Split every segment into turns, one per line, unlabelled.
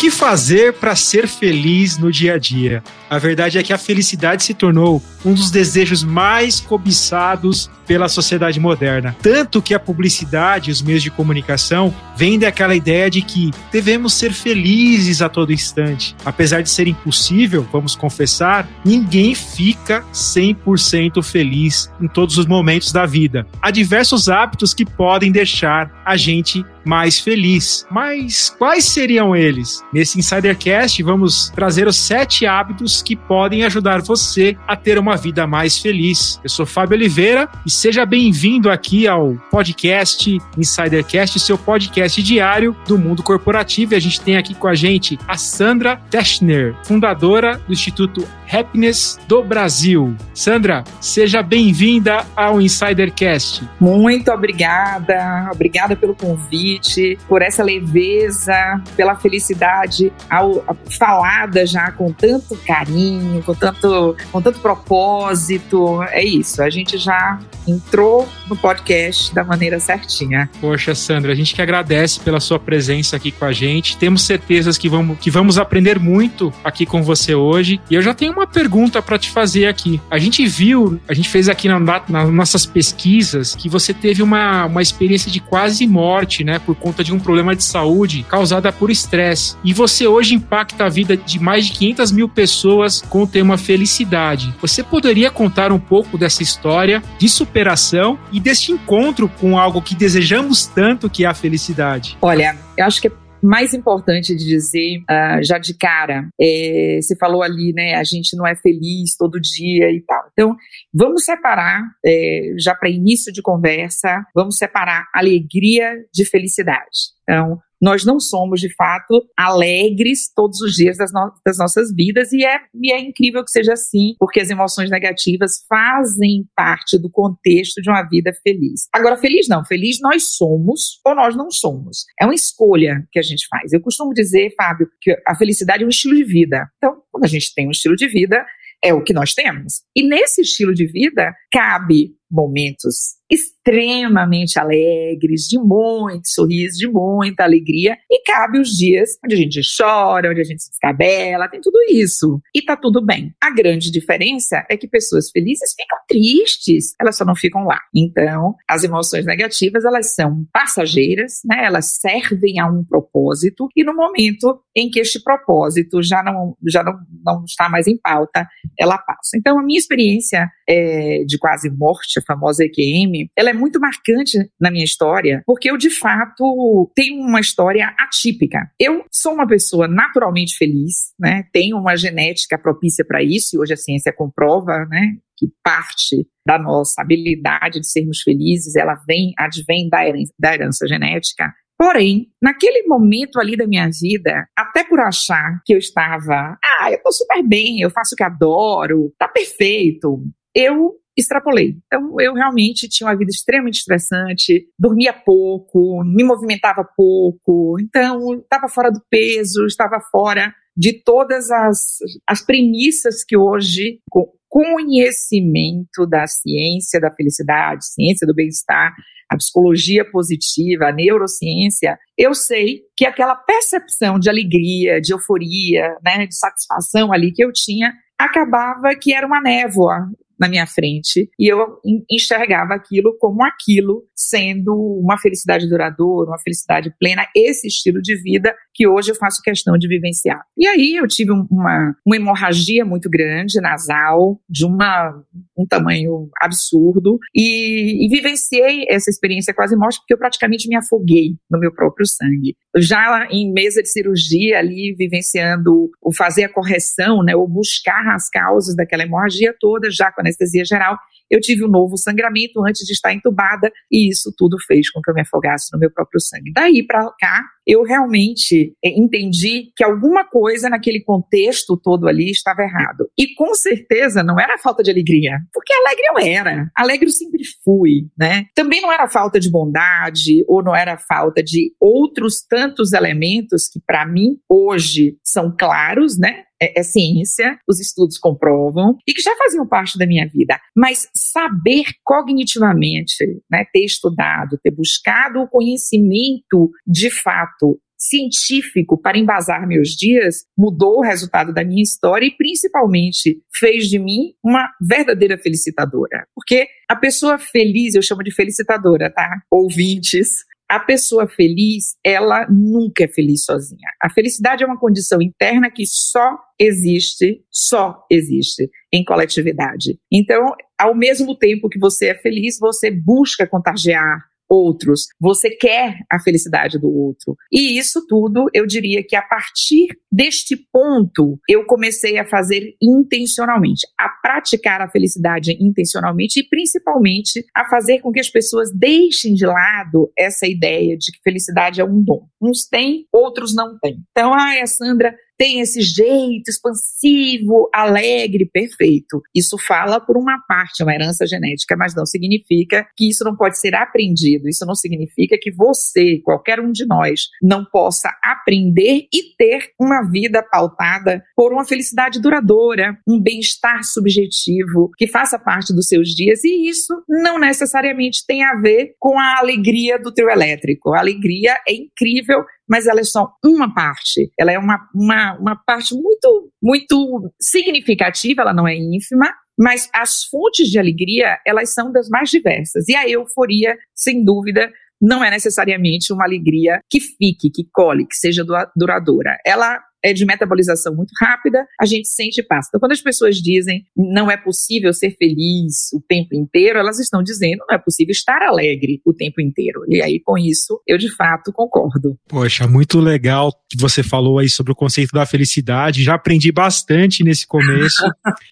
que fazer para ser feliz no dia a dia? A verdade é que a felicidade se tornou um dos desejos mais cobiçados pela sociedade moderna. Tanto que a publicidade e os meios de comunicação vendem aquela ideia de que devemos ser felizes a todo instante. Apesar de ser impossível, vamos confessar, ninguém fica 100% feliz em todos os momentos da vida. Há diversos hábitos que podem deixar a gente mais feliz. Mas quais seriam eles? Nesse Insidercast, vamos trazer os sete hábitos que podem ajudar você a ter uma vida mais feliz. Eu sou Fábio Oliveira e seja bem-vindo aqui ao podcast Insidercast, seu podcast diário do mundo corporativo. E a gente tem aqui com a gente a Sandra Teschner, fundadora do Instituto Happiness do Brasil. Sandra, seja bem-vinda ao Insidercast.
Muito obrigada, obrigada pelo convite, por essa leveza, pela felicidade ao, falada já com tanto carinho, com tanto, com tanto propósito. É isso, a gente já entrou no podcast da maneira certinha.
Poxa, Sandra, a gente que agradece pela sua presença aqui com a gente. Temos certezas que vamos, que vamos aprender muito aqui com você hoje. E eu já tenho uma pergunta para te fazer aqui. A gente viu, a gente fez aqui na, nas nossas pesquisas que você teve uma, uma experiência de quase morte, né, por conta de um problema de saúde causada por estresse. E você hoje impacta a vida de mais de 500 mil pessoas com o tema felicidade. Você poderia contar um pouco dessa história de superação e deste encontro com algo que desejamos tanto, que é a felicidade?
Olha, eu acho que mais importante de dizer, uh, já de cara, é, você falou ali, né, a gente não é feliz todo dia e tal. Então, vamos separar, é, já para início de conversa, vamos separar alegria de felicidade. Então, nós não somos, de fato, alegres todos os dias das, no das, nossas vidas, e é, e é incrível que seja assim, porque as emoções negativas fazem parte do contexto de uma vida feliz. Agora, feliz não, feliz nós somos ou nós não somos. É uma escolha que a gente faz. Eu costumo dizer, Fábio, que a felicidade é um estilo de vida. Então, quando a gente tem um estilo de vida, é o que nós temos. E nesse estilo de vida, cabe momentos extremamente alegres, de muito sorriso, de muita alegria, e cabe os dias onde a gente chora, onde a gente se descabela, tem tudo isso. E tá tudo bem. A grande diferença é que pessoas felizes ficam tristes, elas só não ficam lá. Então, as emoções negativas, elas são passageiras, né? Elas servem a um propósito, e no momento em que este propósito já não, já não, não está mais em pauta, ela passa. Então, a minha experiência é, de quase morte, a famosa EQM, ela é muito marcante na minha história, porque eu, de fato, tenho uma história atípica. Eu sou uma pessoa naturalmente feliz, né? Tenho uma genética propícia para isso, e hoje a ciência comprova, né? Que parte da nossa habilidade de sermos felizes, ela vem, advém da herança, da herança genética. Porém, naquele momento ali da minha vida, até por achar que eu estava, ah, eu tô super bem, eu faço o que adoro, tá perfeito, eu extrapolei. Então, eu realmente tinha uma vida extremamente estressante, dormia pouco, me movimentava pouco, então, estava fora do peso, estava fora de todas as, as premissas que hoje, com conhecimento da ciência da felicidade, ciência do bem-estar, a psicologia positiva, a neurociência, eu sei que aquela percepção de alegria, de euforia, né, de satisfação ali que eu tinha, acabava que era uma névoa na minha frente e eu enxergava aquilo como aquilo sendo uma felicidade duradoura, uma felicidade plena, esse estilo de vida que hoje eu faço questão de vivenciar. E aí eu tive uma, uma hemorragia muito grande nasal, de uma, um tamanho absurdo, e, e vivenciei essa experiência quase morte porque eu praticamente me afoguei no meu próprio sangue. Já em mesa de cirurgia ali, vivenciando o fazer a correção, né, ou buscar as causas daquela hemorragia toda, já com anestesia geral, eu tive um novo sangramento antes de estar entubada e isso tudo fez com que eu me afogasse no meu próprio sangue. Daí para cá, eu realmente é, entendi que alguma coisa naquele contexto todo ali estava errado. E com certeza não era falta de alegria, porque alegre eu era, alegre eu sempre fui, né? Também não era falta de bondade ou não era falta de outros tantos elementos que para mim hoje são claros, né? É, é, ciência, os estudos comprovam, e que já faziam parte da minha vida. Mas saber cognitivamente, né, ter estudado, ter buscado o conhecimento de fato científico para embasar meus dias, mudou o resultado da minha história e principalmente fez de mim uma verdadeira felicitadora. Porque a pessoa feliz, eu chamo de felicitadora, tá? Ouvintes, a pessoa feliz, ela nunca é feliz sozinha. A felicidade é uma condição interna que só existe, só existe em coletividade. Então, ao mesmo tempo que você é feliz, você busca contagiar outros, você quer a felicidade do outro. E isso tudo, eu diria que a partir deste ponto, eu comecei a fazer intencionalmente, a praticar a felicidade intencionalmente e principalmente a fazer com que as pessoas deixem de lado essa ideia de que felicidade é um dom. Uns têm, outros não têm. Então, ah, a Sandra tem esse jeito expansivo, alegre, perfeito. Isso fala por uma parte, uma herança genética, mas não significa que isso não pode ser aprendido. Isso não significa que você, qualquer um de nós, não possa aprender e ter uma vida pautada por uma felicidade duradoura, um bem-estar subjetivo que faça parte dos seus dias. E isso não necessariamente tem a ver com a alegria do teu elétrico. A alegria é incrível mas ela é só uma parte. Ela é uma, uma, uma parte muito, muito significativa, ela não é ínfima, mas as fontes de alegria, elas são das mais diversas. E a euforia, sem dúvida, não é necessariamente uma alegria que fique, que cole, que seja duradoura. Ela é de metabolização muito rápida, a gente sente paz. Então, quando as pessoas dizem não é possível ser feliz o tempo inteiro, elas estão dizendo não é possível estar alegre o tempo inteiro. E aí, com isso, eu de fato concordo.
Poxa, muito legal que você falou aí sobre o conceito da felicidade. Já aprendi bastante nesse começo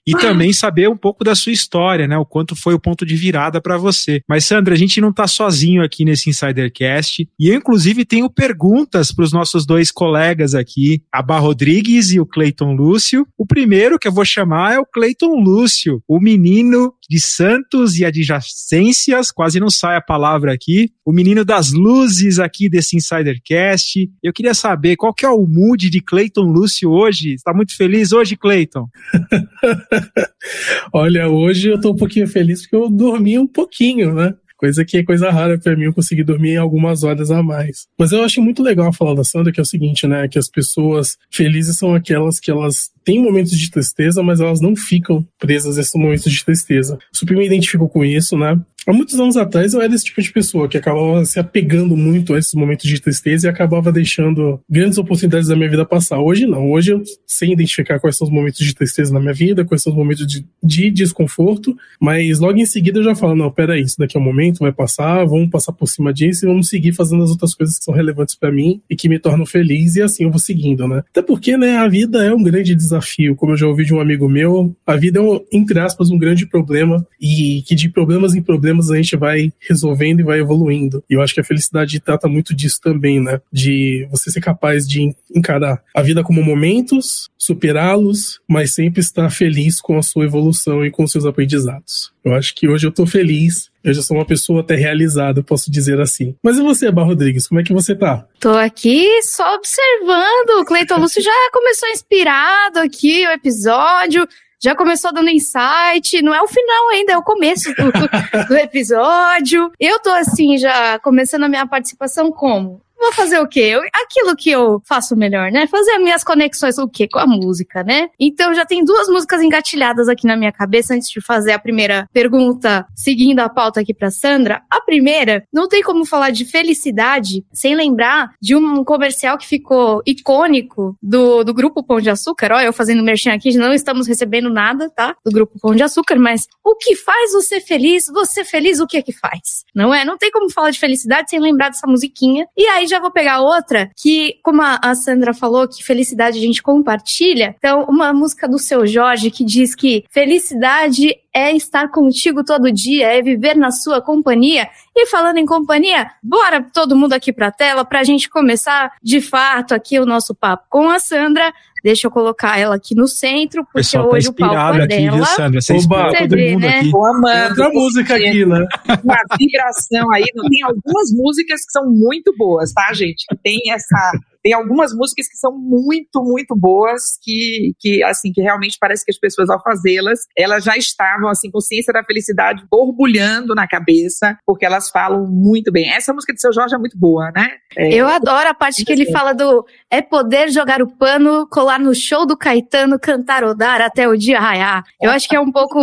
e também saber um pouco da sua história, né? O quanto foi o ponto de virada para você. Mas, Sandra, a gente não tá sozinho aqui nesse Insidercast e eu, inclusive, tenho perguntas para os nossos dois colegas aqui, a Rodrigues e o Cleiton Lúcio. O primeiro que eu vou chamar é o Cleiton Lúcio, o menino de Santos e adjacências, quase não sai a palavra aqui, o menino das luzes aqui desse Insidercast. Eu queria saber qual que é o mood de Cleiton Lúcio hoje. Está muito feliz hoje, Cleiton?
Olha, hoje eu tô um pouquinho feliz porque eu dormi um pouquinho, né? Coisa que é coisa rara para mim eu conseguir dormir algumas horas a mais. Mas eu acho muito legal falar da Sandra que é o seguinte, né? Que as pessoas felizes são aquelas que elas têm momentos de tristeza, mas elas não ficam presas a esses momentos de tristeza. Super me identifico com isso, né? Há muitos anos atrás eu era esse tipo de pessoa que acabava se apegando muito a esses momentos de tristeza e acabava deixando grandes oportunidades da minha vida passar. Hoje não. Hoje eu sei identificar quais são os momentos de tristeza na minha vida, quais são os momentos de, de desconforto, mas logo em seguida eu já falo: não, peraí, isso daqui é um momento, vai passar, vamos passar por cima disso e vamos seguir fazendo as outras coisas que são relevantes para mim e que me tornam feliz e assim eu vou seguindo, né? Até porque, né, a vida é um grande desafio. Como eu já ouvi de um amigo meu, a vida é, um, entre aspas, um grande problema e que de problemas em problemas problemas a gente vai resolvendo e vai evoluindo. E eu acho que a felicidade trata muito disso também, né? De você ser capaz de encarar a vida como momentos, superá-los, mas sempre estar feliz com a sua evolução e com seus aprendizados. Eu acho que hoje eu tô feliz. Eu já sou uma pessoa até realizada, posso dizer assim. Mas e você, Bar Rodrigues, como é que você tá?
Tô aqui só observando. O Cleiton Lúcio já começou inspirado aqui o episódio já começou dando insight, não é o final ainda, é o começo do, do episódio. Eu tô assim, já começando a minha participação como? Vou fazer o quê? Eu, aquilo que eu faço melhor, né? Fazer as minhas conexões o quê? Com a música, né? Então já tem duas músicas engatilhadas aqui na minha cabeça antes de fazer a primeira pergunta, seguindo a pauta aqui para Sandra. A primeira, não tem como falar de felicidade sem lembrar de um comercial que ficou icônico do, do grupo Pão de Açúcar. Ó, eu fazendo merchan aqui, não estamos recebendo nada, tá? Do grupo Pão de Açúcar, mas o que faz você feliz? Você feliz, o que é que faz? Não é? Não tem como falar de felicidade sem lembrar dessa musiquinha. E aí já vou pegar outra que, como a Sandra falou, que felicidade a gente compartilha. Então, uma música do seu Jorge que diz que felicidade é estar contigo todo dia, é viver na sua companhia. E falando em companhia, bora todo mundo aqui pra tela pra gente começar de fato aqui o nosso papo com a Sandra. Deixa eu colocar ela aqui no centro, porque Pessoal, tá hoje o palco é dela. Viu,
Sandra? Você Oba,
todo vê, mundo né?
aqui. Tô amando. Outra música aqui, né?
Uma vibração aí. Tem algumas músicas que são muito boas, tá, gente? Tem essa Tem algumas músicas que são muito, muito boas, que, que assim, que realmente parece que as pessoas, ao fazê-las, elas já estavam, assim, consciência da felicidade borbulhando na cabeça, porque elas falam muito bem. Essa música de seu Jorge é muito boa, né? É,
Eu adoro a parte que ele fala do é poder jogar o pano, colar no show do Caetano, cantarodar até o dia raiar. Eu acho que é um pouco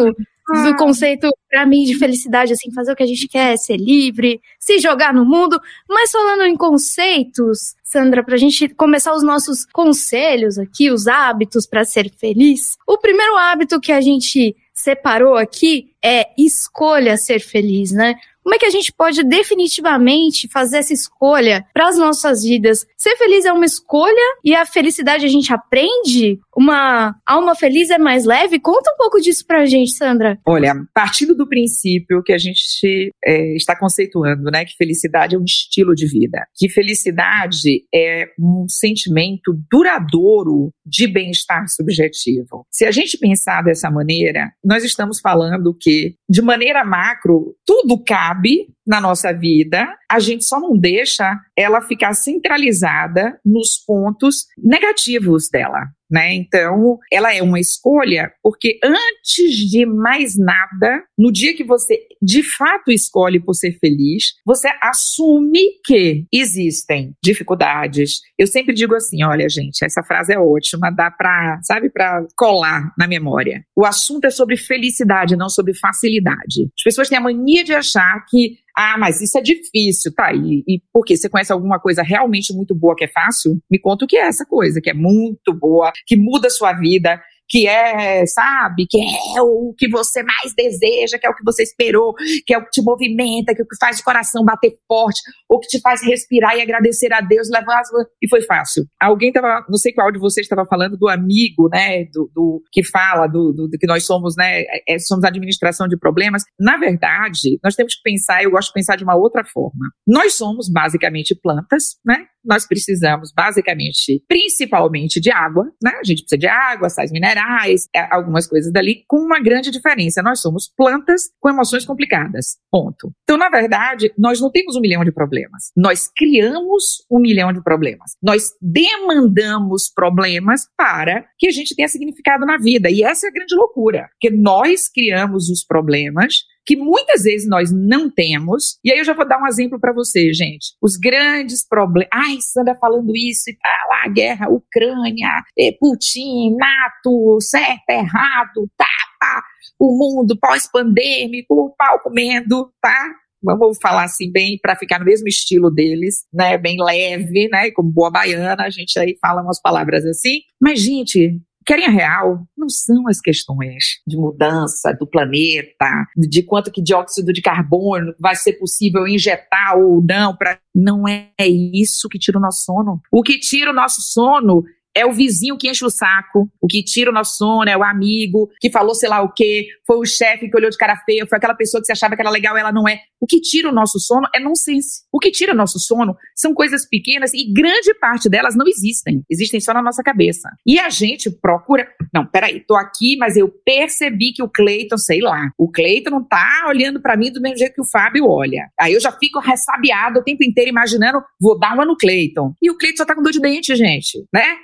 do conceito, para mim, de felicidade, assim, fazer o que a gente quer, ser livre, se jogar no mundo. Mas falando em conceitos, Sandra, pra gente começar os nossos conselhos aqui, os hábitos para ser feliz. O primeiro hábito que a gente separou aqui é escolha ser feliz, né? Como é que a gente pode definitivamente fazer essa escolha para as nossas vidas? Ser feliz é uma escolha e a felicidade a gente aprende? Uma alma feliz é mais leve? Conta um pouco disso pra gente, Sandra.
Olha, partindo do princípio que a gente é, está conceituando, né, que felicidade é um estilo de vida, que felicidade é um sentimento duradouro de bem-estar subjetivo. Se a gente pensar dessa maneira, nós estamos falando que, de maneira macro, tudo cabe cabe na nossa vida, a gente só não deixa ela ficar centralizada nos pontos negativos dela. Né? Então, ela é uma escolha, porque antes de mais nada, no dia que você de fato escolhe por ser feliz, você assume que existem dificuldades. Eu sempre digo assim: olha, gente, essa frase é ótima, dá para, sabe, para colar na memória. O assunto é sobre felicidade, não sobre facilidade. As pessoas têm a mania de achar que ah, mas isso é difícil, tá? E, e por quê? Você conhece alguma coisa realmente muito boa que é fácil? Me conta o que é essa coisa, que é muito boa, que muda a sua vida, que é, sabe, que é o que você mais deseja, que é o que você esperou, que é o que te movimenta, que é o que faz o coração bater forte, ou que te faz respirar e agradecer a Deus, levar as... e foi fácil. Alguém tava, não sei qual de vocês estava falando do amigo, né, do, do que fala do, do, do, que nós somos, né, é, somos administração de problemas. Na verdade, nós temos que pensar, eu gosto de pensar de uma outra forma. Nós somos basicamente plantas, né? Nós precisamos basicamente, principalmente de água, né? A gente precisa de água, sais minerais é, algumas coisas dali, com uma grande diferença. Nós somos plantas com emoções complicadas. Ponto. Então, na verdade, nós não temos um milhão de problemas. Nós criamos um milhão de problemas. Nós demandamos problemas para que a gente tenha significado na vida. E essa é a grande loucura. Porque nós criamos os problemas que muitas vezes nós não temos. E aí eu já vou dar um exemplo para você, gente. Os grandes problemas. Ai, Sandra falando isso e tá lá, guerra, Ucrânia, Putin, NATO, certo, errado, tapa, o mundo pós-pandêmico, o pau comendo, tá? vamos falar assim bem para ficar no mesmo estilo deles, né, bem leve, né, como boa baiana, a gente aí fala umas palavras assim. Mas gente, querem a real não são as questões de mudança do planeta, de quanto que dióxido de carbono vai ser possível injetar ou não para não é isso que tira o nosso sono. O que tira o nosso sono é o vizinho que enche o saco, o que tira o nosso sono, é o amigo que falou sei lá o quê, foi o chefe que olhou de cara feia, foi aquela pessoa que você achava que era legal ela não é. O que tira o nosso sono é nonsense. O que tira o nosso sono são coisas pequenas e grande parte delas não existem. Existem só na nossa cabeça. E a gente procura. Não, peraí, tô aqui, mas eu percebi que o Cleiton, sei lá, o Cleiton não tá olhando para mim do mesmo jeito que o Fábio olha. Aí eu já fico ressabiado o tempo inteiro imaginando, vou dar uma no Cleiton. E o Cleiton só tá com dor de dente, gente, né?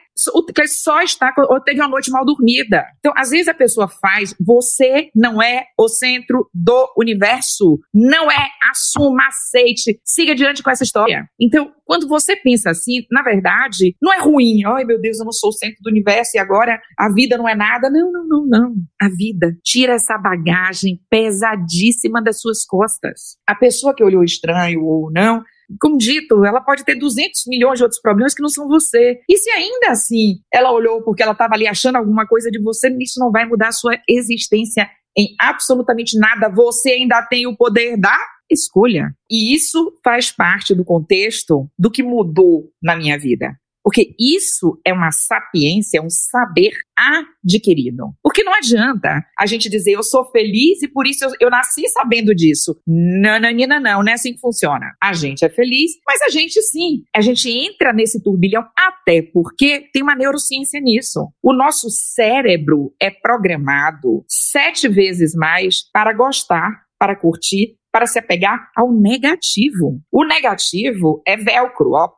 Que só está ou teve uma noite mal dormida. Então, às vezes a pessoa faz, você não é o centro do universo, não é, assuma, aceite, siga adiante com essa história. Então, quando você pensa assim, na verdade, não é ruim, ai meu Deus, eu não sou o centro do universo e agora a vida não é nada. Não, não, não, não. A vida tira essa bagagem pesadíssima das suas costas. A pessoa que olhou estranho ou não, como dito, ela pode ter 200 milhões de outros problemas que não são você. E se ainda assim ela olhou porque ela estava ali achando alguma coisa de você, isso não vai mudar a sua existência em absolutamente nada. Você ainda tem o poder da escolha. E isso faz parte do contexto do que mudou na minha vida. Porque isso é uma sapiência, é um saber adquirido. Porque não adianta a gente dizer eu sou feliz e por isso eu, eu nasci sabendo disso. Não, não, não é assim que funciona. A gente é feliz, mas a gente sim, a gente entra nesse turbilhão até porque tem uma neurociência nisso. O nosso cérebro é programado sete vezes mais para gostar, para curtir, para se apegar ao negativo. O negativo é velcro, ó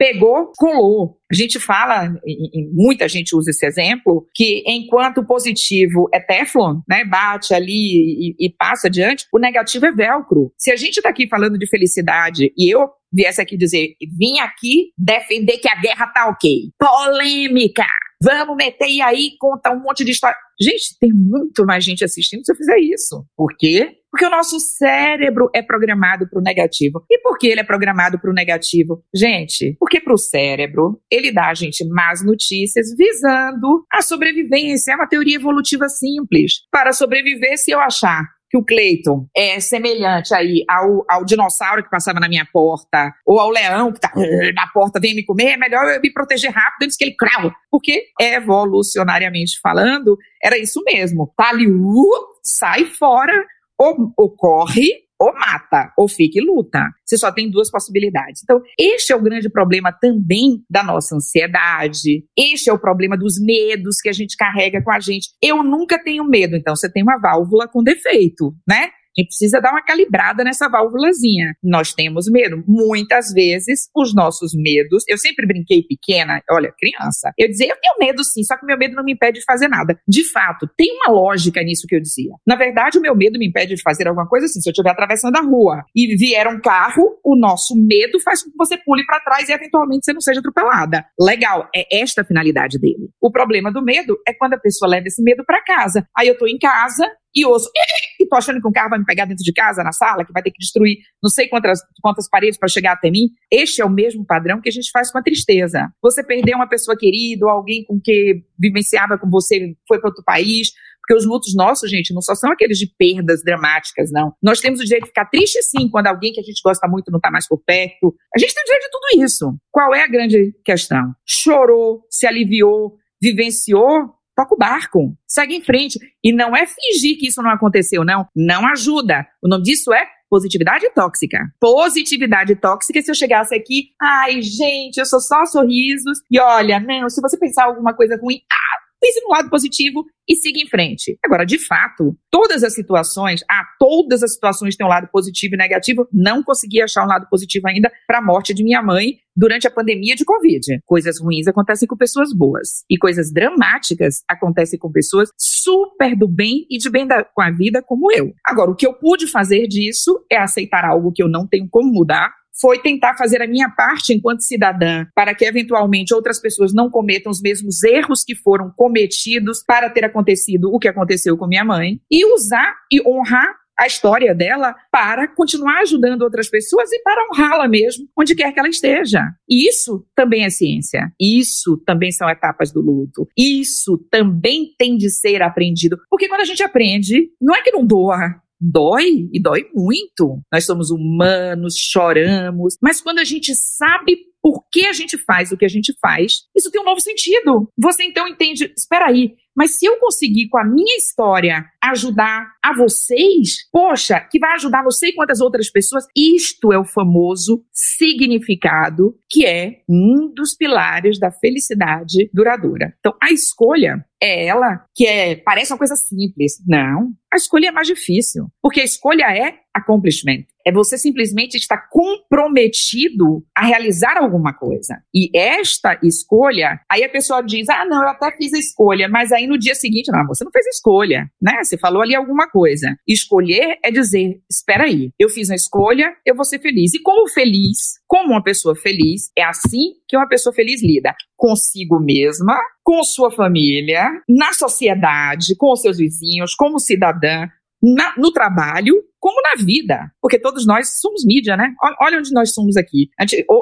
pegou, colou. A gente fala, e muita gente usa esse exemplo, que enquanto o positivo é Teflon, né, bate ali e, e passa adiante, o negativo é velcro. Se a gente está aqui falando de felicidade e eu viesse aqui dizer, vim aqui defender que a guerra tá ok. Polêmica! Vamos meter e aí contar um monte de história. Gente, tem muito mais gente assistindo se eu fizer isso. Por quê? Porque o nosso cérebro é programado para o negativo. E por que ele é programado para o negativo? Gente, porque para o cérebro, ele dá a gente más notícias visando a sobrevivência. É uma teoria evolutiva simples. Para sobreviver, se eu achar que o Cleiton é semelhante aí ao, ao dinossauro que passava na minha porta, ou ao leão que tá na porta, vem me comer, é melhor eu me proteger rápido antes que ele crau. Porque, evolucionariamente falando, era isso mesmo. Tá ali, uh, sai fora, ou, ou corre, ou mata, ou fica e luta. Você só tem duas possibilidades. Então, este é o grande problema também da nossa ansiedade. Este é o problema dos medos que a gente carrega com a gente. Eu nunca tenho medo, então você tem uma válvula com defeito, né? A gente precisa dar uma calibrada nessa válvulazinha. Nós temos medo. Muitas vezes, os nossos medos. Eu sempre brinquei pequena, olha, criança. Eu dizia, eu tenho medo sim, só que meu medo não me impede de fazer nada. De fato, tem uma lógica nisso que eu dizia. Na verdade, o meu medo me impede de fazer alguma coisa assim. Se eu estiver atravessando a rua e vier um carro, o nosso medo faz com que você pule para trás e eventualmente você não seja atropelada. Legal, é esta a finalidade dele. O problema do medo é quando a pessoa leva esse medo para casa. Aí eu tô em casa e ouço, e tô achando que um carro vai me pegar dentro de casa, na sala, que vai ter que destruir não sei quantas, quantas paredes para chegar até mim. Este é o mesmo padrão que a gente faz com a tristeza. Você perdeu uma pessoa querida, alguém com que vivenciava com você, foi para outro país, porque os lutos nossos, gente, não só são aqueles de perdas dramáticas, não. Nós temos o direito de ficar triste, sim, quando alguém que a gente gosta muito não está mais por perto. A gente tem o direito de tudo isso. Qual é a grande questão? Chorou, se aliviou, vivenciou, toca o barco, segue em frente. E não é fingir que isso não aconteceu, não. Não ajuda. O nome disso é positividade tóxica. Positividade tóxica, se eu chegasse aqui, ai, gente, eu sou só sorrisos, e olha, não, se você pensar alguma coisa ruim, ah, pense no lado positivo e siga em frente. Agora, de fato, todas as situações, ah, todas as situações têm um lado positivo e negativo, não consegui achar um lado positivo ainda para a morte de minha mãe durante a pandemia de Covid. Coisas ruins acontecem com pessoas boas e coisas dramáticas acontecem com pessoas super do bem e de bem da, com a vida como eu. Agora, o que eu pude fazer disso é aceitar algo que eu não tenho como mudar, foi tentar fazer a minha parte enquanto cidadã para que eventualmente outras pessoas não cometam os mesmos erros que foram cometidos para ter acontecido o que aconteceu com minha mãe e usar e honrar a história dela para continuar ajudando outras pessoas e para honrá-la mesmo, onde quer que ela esteja. E isso também é ciência. Isso também são etapas do luto. Isso também tem de ser aprendido. Porque quando a gente aprende, não é que não doa, dói e dói muito. Nós somos humanos, choramos, mas quando a gente sabe por que a gente faz o que a gente faz, isso tem um novo sentido. Você então entende, espera aí, mas se eu conseguir com a minha história ajudar a vocês, poxa, que vai ajudar não sei quantas outras pessoas, isto é o famoso significado que é um dos pilares da felicidade duradoura. Então, a escolha é ela que é, parece uma coisa simples. Não, a escolha é mais difícil, porque a escolha é accomplishment. É você simplesmente estar comprometido a realizar alguma coisa. E esta escolha, aí a pessoa diz: "Ah, não, eu até fiz a escolha", mas aí no dia seguinte, não, você não fez a escolha, né? Você falou ali alguma coisa. Escolher é dizer: "Espera aí, eu fiz a escolha, eu vou ser feliz". E como feliz, como uma pessoa feliz, é assim que uma pessoa feliz lida consigo mesma, com sua família, na sociedade, com os seus vizinhos, como cidadã, na, no trabalho como na vida, porque todos nós somos mídia, né? Olha onde nós somos aqui.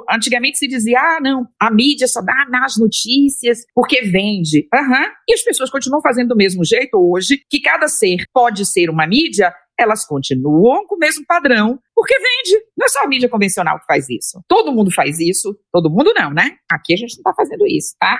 Antigamente se dizia, ah, não, a mídia só dá nas notícias porque vende. Uhum. E as pessoas continuam fazendo do mesmo jeito hoje, que cada ser pode ser uma mídia, elas continuam com o mesmo padrão, porque vende. Não é só a mídia convencional que faz isso. Todo mundo faz isso. Todo mundo não, né? Aqui a gente não está fazendo isso, tá?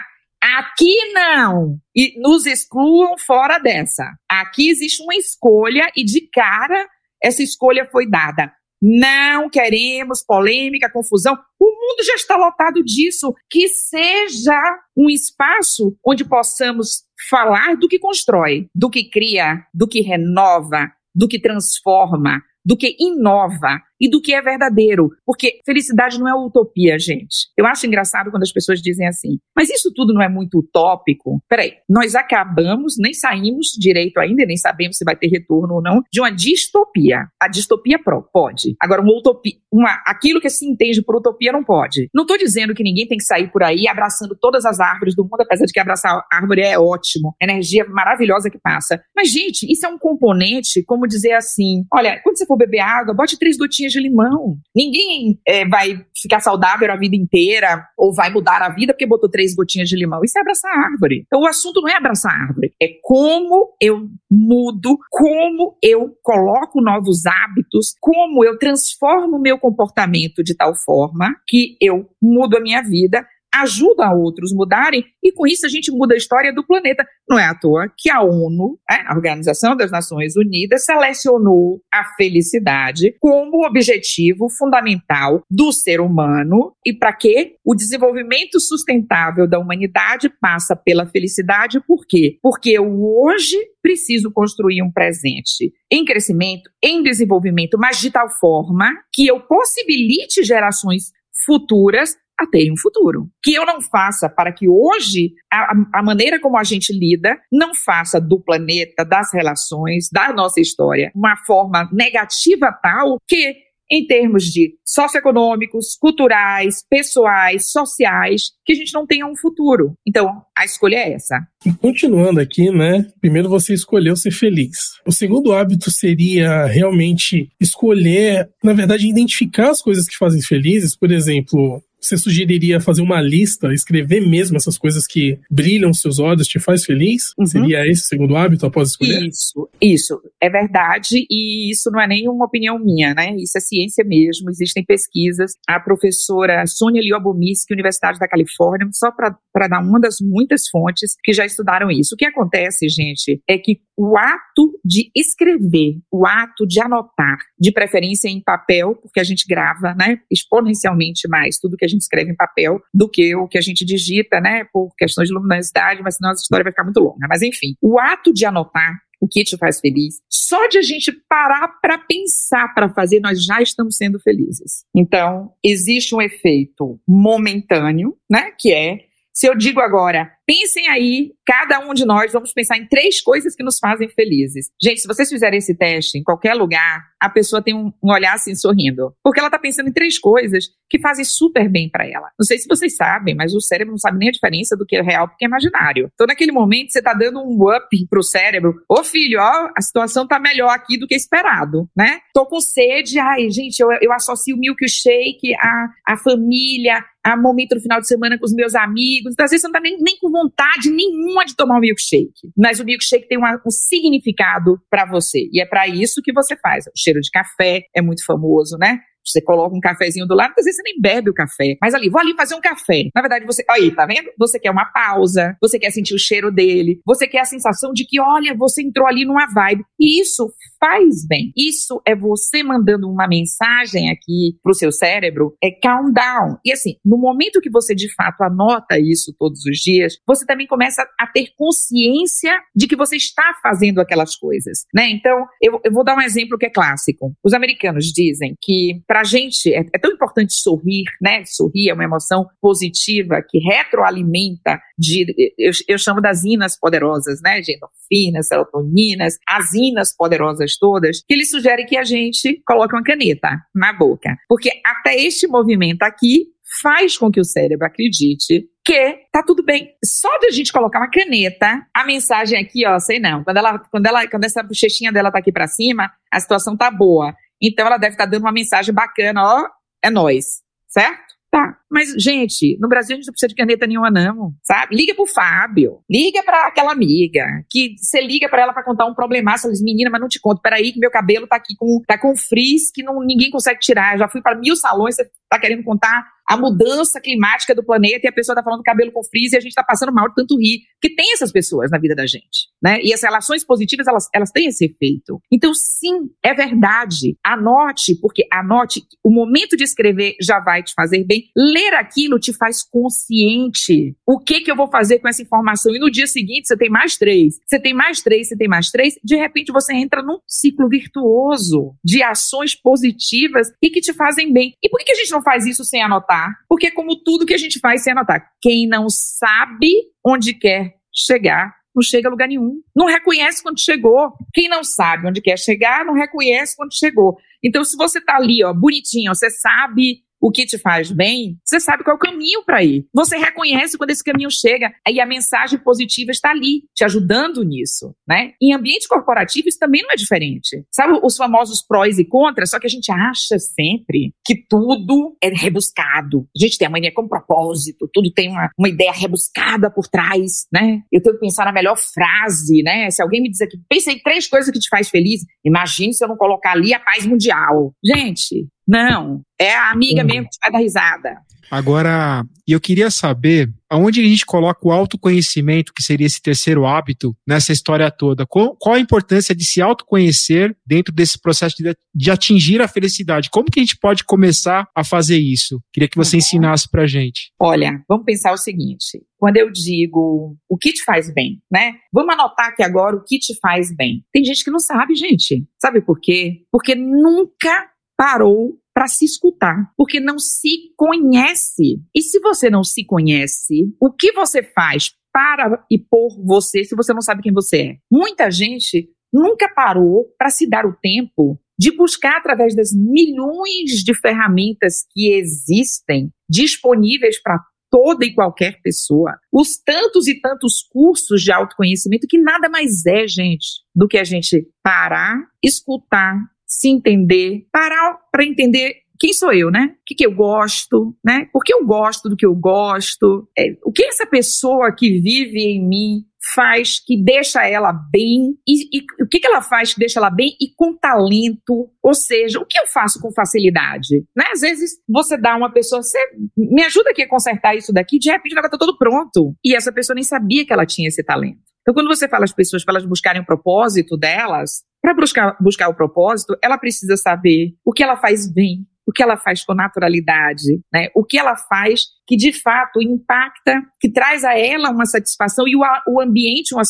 Aqui não. E nos excluam fora dessa. Aqui existe uma escolha e de cara essa escolha foi dada. Não queremos polêmica, confusão. O mundo já está lotado disso. Que seja um espaço onde possamos falar do que constrói, do que cria, do que renova, do que transforma, do que inova. E do que é verdadeiro. Porque felicidade não é utopia, gente. Eu acho engraçado quando as pessoas dizem assim, mas isso tudo não é muito utópico? Peraí, nós acabamos, nem saímos direito ainda, nem sabemos se vai ter retorno ou não, de uma distopia. A distopia pode. Agora, uma utopia, uma, aquilo que se entende por utopia não pode. Não estou dizendo que ninguém tem que sair por aí abraçando todas as árvores do mundo, apesar de que abraçar árvore é ótimo, energia maravilhosa que passa. Mas, gente, isso é um componente, como dizer assim: olha, quando você for beber água, bote três gotinhas de limão. Ninguém é, vai ficar saudável a vida inteira ou vai mudar a vida porque botou três gotinhas de limão. Isso é abraçar árvore. Então, o assunto não é abraçar árvore, é como eu mudo, como eu coloco novos hábitos, como eu transformo o meu comportamento de tal forma que eu mudo a minha vida ajuda a outros mudarem e com isso a gente muda a história do planeta. Não é à toa que a ONU, né, a Organização das Nações Unidas, selecionou a felicidade como objetivo fundamental do ser humano e para quê? O desenvolvimento sustentável da humanidade passa pela felicidade, por quê? Porque eu hoje preciso construir um presente em crescimento, em desenvolvimento, mas de tal forma que eu possibilite gerações futuras a terem um futuro. Que eu não faça para que hoje a, a, maneira como a gente lida não faça do planeta, das relações, da nossa história, uma forma negativa tal que em termos de socioeconômicos, culturais, pessoais, sociais, que a gente não tenha um futuro. Então, a escolha é essa.
Continuando aqui, né? Primeiro você escolheu ser feliz. O segundo hábito seria realmente escolher, na verdade, identificar as coisas que fazem felizes. Por exemplo, você sugeriria fazer uma lista, escrever mesmo essas coisas que brilham seus olhos, te faz feliz? Uhum. Seria esse o segundo hábito após escolher?
Isso, isso. É verdade e isso não é nenhuma opinião minha, né? Isso é ciência mesmo, existem pesquisas. A professora Sônia Liobomirsky, Universidade da Califórnia, só para dar uma das muitas fontes que já estudaram isso. O que acontece, gente, é que o ato de escrever, o ato de anotar, de preferência em papel, porque a gente grava, né, exponencialmente mais tudo que a gente escreve em papel do que o que a gente digita, né, por questões de luminosidade, mas senão a história vai ficar muito longa. Mas enfim, o ato de anotar o que te faz feliz. Só de a gente parar para pensar para fazer, nós já estamos sendo felizes. Então, existe um efeito momentâneo, né, que é se eu digo agora, pensem aí, cada um de nós vamos pensar em três coisas que nos fazem felizes. Gente, se vocês fizerem esse teste em qualquer lugar, a pessoa tem um, um olhar assim sorrindo, porque ela está pensando em três coisas que fazem super bem para ela. Não sei se vocês sabem, mas o cérebro não sabe nem a diferença do que é real do que é imaginário. Então, naquele momento, você está dando um up pro cérebro. Ô filho, ó, a situação tá melhor aqui do que esperado, né? Tô com sede, ai, gente, eu, eu associo o milkshake à, à família, a momento no final de semana com os meus amigos. Então, às vezes você não tá nem, nem com vontade nenhuma de tomar um milkshake. Mas o milkshake tem uma, um significado para você. E é para isso que você faz. O cheiro de café é muito famoso, né? Você coloca um cafezinho do lado, às vezes você nem bebe o café. Mas ali, vou ali fazer um café. Na verdade, você. Aí, tá vendo? Você quer uma pausa, você quer sentir o cheiro dele, você quer a sensação de que, olha, você entrou ali numa vibe. E isso faz bem. Isso é você mandando uma mensagem aqui pro seu cérebro, é calm down. E assim, no momento que você de fato anota isso todos os dias, você também começa a ter consciência de que você está fazendo aquelas coisas, né? Então, eu, eu vou dar um exemplo que é clássico. Os americanos dizem que para a gente é, é, tão importante sorrir, né? Sorrir é uma emoção positiva que retroalimenta de, eu, eu chamo das inas poderosas, né? De endorfinas, serotoninas, as inas poderosas todas, que ele sugere que a gente coloque uma caneta na boca. Porque até este movimento aqui faz com que o cérebro acredite que tá tudo bem. Só de a gente colocar uma caneta, a mensagem aqui, ó, sei não, quando ela, quando ela, quando essa bochechinha dela tá aqui para cima, a situação tá boa. Então ela deve estar tá dando uma mensagem bacana, ó, é nós, certo? Tá. Mas, gente, no Brasil a gente não precisa de caneta nenhuma, não. Sabe? Liga pro Fábio. Liga pra aquela amiga. Que você liga pra ela pra contar um problemaço. Ela diz, menina, mas não te conto. Peraí, que meu cabelo tá aqui com, tá com frizz que não, ninguém consegue tirar. Eu já fui para mil salões, você tá querendo contar a mudança climática do planeta e a pessoa está falando cabelo com frizz e a gente está passando mal de tanto rir. Porque tem essas pessoas na vida da gente, né? E as relações positivas, elas, elas têm esse efeito. Então, sim, é verdade. Anote, porque anote, o momento de escrever já vai te fazer bem. Ler aquilo te faz consciente. O que que eu vou fazer com essa informação? E no dia seguinte você tem mais três, você tem mais três, você tem mais três. De repente você entra num ciclo virtuoso de ações positivas e que te fazem bem. E por que a gente não faz isso sem anotar? Porque como tudo que a gente faz sem anotar, quem não sabe onde quer chegar não chega a lugar nenhum. Não reconhece quando chegou. Quem não sabe onde quer chegar, não reconhece quando chegou. Então, se você tá ali, ó, bonitinho, você sabe o que te faz bem, você sabe qual é o caminho para ir. Você reconhece quando esse caminho chega, aí a mensagem positiva está ali, te ajudando nisso, né? Em ambiente corporativo isso também não é diferente. Sabe os famosos prós e contras, só que a gente acha sempre que tudo é rebuscado. A gente tem a mania com propósito, tudo tem uma, uma ideia rebuscada por trás, né? Eu tenho que pensar na melhor frase, né? Se alguém me diz aqui, pensa em três coisas que te faz feliz, imagine se eu não colocar ali a paz mundial. Gente, não, é a amiga uhum. mesmo que vai dar risada.
Agora, eu queria saber aonde a gente coloca o autoconhecimento, que seria esse terceiro hábito, nessa história toda. Qual, qual a importância de se autoconhecer dentro desse processo de, de, atingir a felicidade? Como que a gente pode começar a fazer isso? Queria que você uhum. ensinasse pra gente.
Olha, vamos pensar o seguinte. Quando eu digo o que te faz bem, né? Vamos anotar aqui agora o que te faz bem. Tem gente que não sabe, gente. Sabe por quê? Porque nunca parou para se escutar, porque não se conhece. E se você não se conhece, o que você faz para e por você se você não sabe quem você é? Muita gente nunca parou para se dar o tempo de buscar através das milhões de ferramentas que existem disponíveis para toda e qualquer pessoa, os tantos e tantos cursos de autoconhecimento que nada mais é, gente, do que a gente parar, escutar, se entender, parar para entender quem sou eu, né? O que, que eu gosto, né? Por que eu gosto do que eu gosto? É, o que essa pessoa que vive em mim faz que deixa ela bem e, e, o que, que ela faz que deixa ela bem e com talento, ou seja, o que eu faço com facilidade, né? Às vezes você dá uma pessoa, você me ajuda aqui a consertar isso daqui, de repente o negócio tá todo pronto e essa pessoa nem sabia que ela tinha esse talento. Então, quando você fala às pessoas para elas buscarem o propósito delas, para buscar, buscar o propósito, ela precisa saber o que ela faz bem, o que ela faz com naturalidade, né? o que ela faz que de fato impacta, que traz a ela uma satisfação e o, o ambiente uma,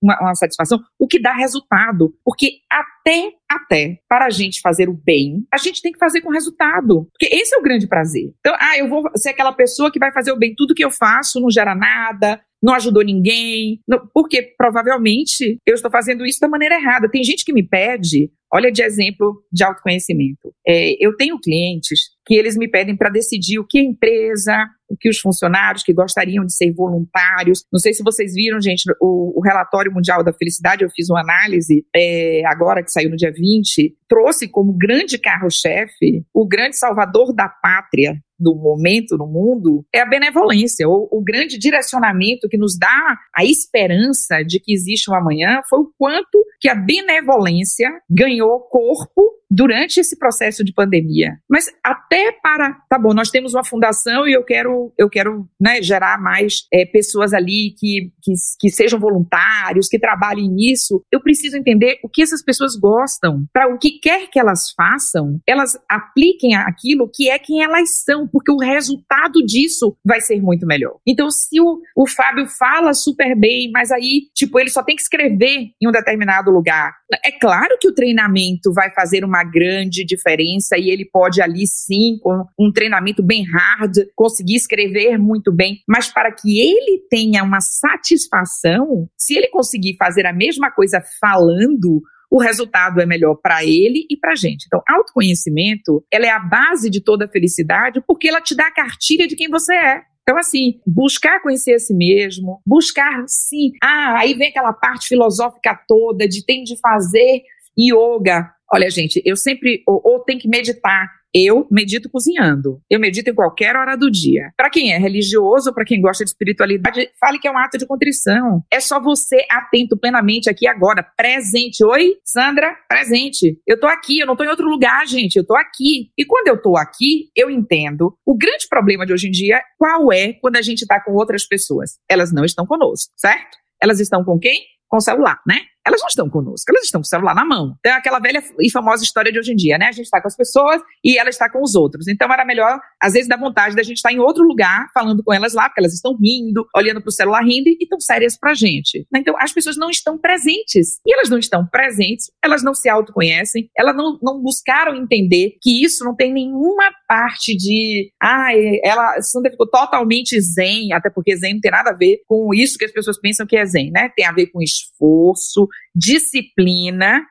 uma, uma satisfação, o que dá resultado. Porque até, até, para a gente fazer o bem, a gente tem que fazer com resultado. Porque esse é o grande prazer. Então, ah, eu vou ser aquela pessoa que vai fazer o bem, tudo que eu faço não gera nada, não ajudou ninguém, porque provavelmente eu estou fazendo isso da maneira errada. Tem gente que me pede, olha de exemplo de autoconhecimento. É, eu tenho clientes que eles me pedem para decidir o que a empresa, o que os funcionários que gostariam de ser voluntários. Não sei se vocês viram, gente, o, o relatório mundial da felicidade, eu fiz uma análise é, agora que saiu no dia 20, trouxe como grande carro-chefe o grande salvador da pátria do momento no mundo é a benevolência. O, o, grande direcionamento que nos dá a esperança de que existe um amanhã foi o quanto que a benevolência ganhou corpo durante esse processo de pandemia. Mas até para, tá bom, nós temos uma fundação e eu quero, eu quero né, gerar mais é, pessoas ali que, que, que sejam voluntários, que trabalhem nisso. Eu preciso entender o que essas pessoas gostam, para o que quer que elas façam, elas apliquem aquilo que é quem elas são, porque o resultado disso vai ser muito melhor. Então, se o, o Fábio fala super bem, mas aí, tipo, ele só tem que escrever em um determinado lugar, é claro que o treinamento vai fazer uma grande diferença e ele pode ali sim, com um treinamento bem hard, conseguir escrever muito bem, mas para que ele tenha uma satisfação, se ele conseguir fazer a mesma coisa falando, o resultado é melhor para ele e para a gente. Então, autoconhecimento, ela é a base de toda a felicidade porque ela te dá a cartilha de quem você é. Então, assim, buscar conhecer a si mesmo, buscar, sim. Ah, aí vem aquela parte filosófica toda de tem de fazer yoga. Olha, gente, eu sempre, ou, ou tem que meditar. Eu medito cozinhando. Eu medito em qualquer hora do dia. Para quem é religioso, para quem gosta de espiritualidade, fale que é um ato de contrição. É só você atento plenamente aqui agora, presente. Oi, Sandra, presente. Eu tô aqui, eu não tô em outro lugar, gente. Eu tô aqui. E quando eu tô aqui, eu entendo. O grande problema de hoje em dia, qual é quando a gente tá com outras pessoas? Elas não estão conosco, certo? Elas estão com quem? Com o celular, né? Elas não estão conosco, elas estão com o celular na mão. Então, é aquela velha e famosa história de hoje em dia, né? A gente está com as pessoas e ela está com os outros. Então, era melhor, às vezes, dar vontade da gente estar em outro lugar, falando com elas lá, porque elas estão rindo, olhando para o celular rindo e estão sérias para a gente. Então, as pessoas não estão presentes. E elas não estão presentes, elas não se autoconhecem, elas não, não buscaram entender que isso não tem nenhuma parte de. Ah, ela, Sandra ficou totalmente zen, até porque zen não tem nada a ver com isso que as pessoas pensam que é zen, né? Tem a ver com esforço, disciplina,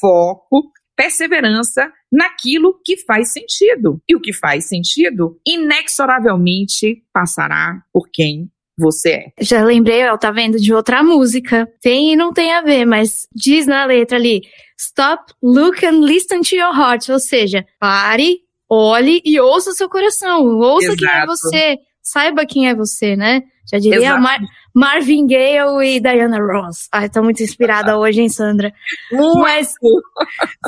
foco, perseverança naquilo que faz sentido. E o que faz sentido, inexoravelmente passará por quem você é.
Já lembrei, ó, tá vendo, de outra música. Tem e não tem a ver, mas diz na letra ali: Stop, look and listen to your heart. Ou seja, pare, olhe e ouça o seu coração. Ouça Exato. quem é você. Saiba quem é você, né? Já diria Mar Marvin Gaye e Diana Ross. Ai, tô muito inspirada hoje, hein, Sandra? Mas,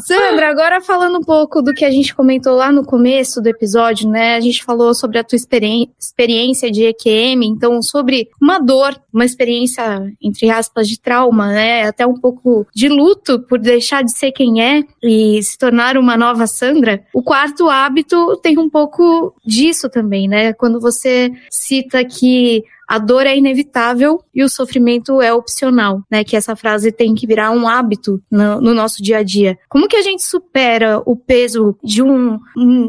Sandra, agora falando um pouco do que a gente comentou lá no começo do episódio, né? A gente falou sobre a tua experiência de EQM, então sobre uma dor, uma experiência, entre aspas, de trauma, né? Até um pouco de luto por deixar de ser quem é e se tornar uma nova Sandra. O quarto hábito tem um pouco disso também, né? Quando você cita que a dor é inevitável e o sofrimento é opcional, né? Que essa frase tem que virar um hábito no, no nosso dia a dia. Como que a gente supera o peso de um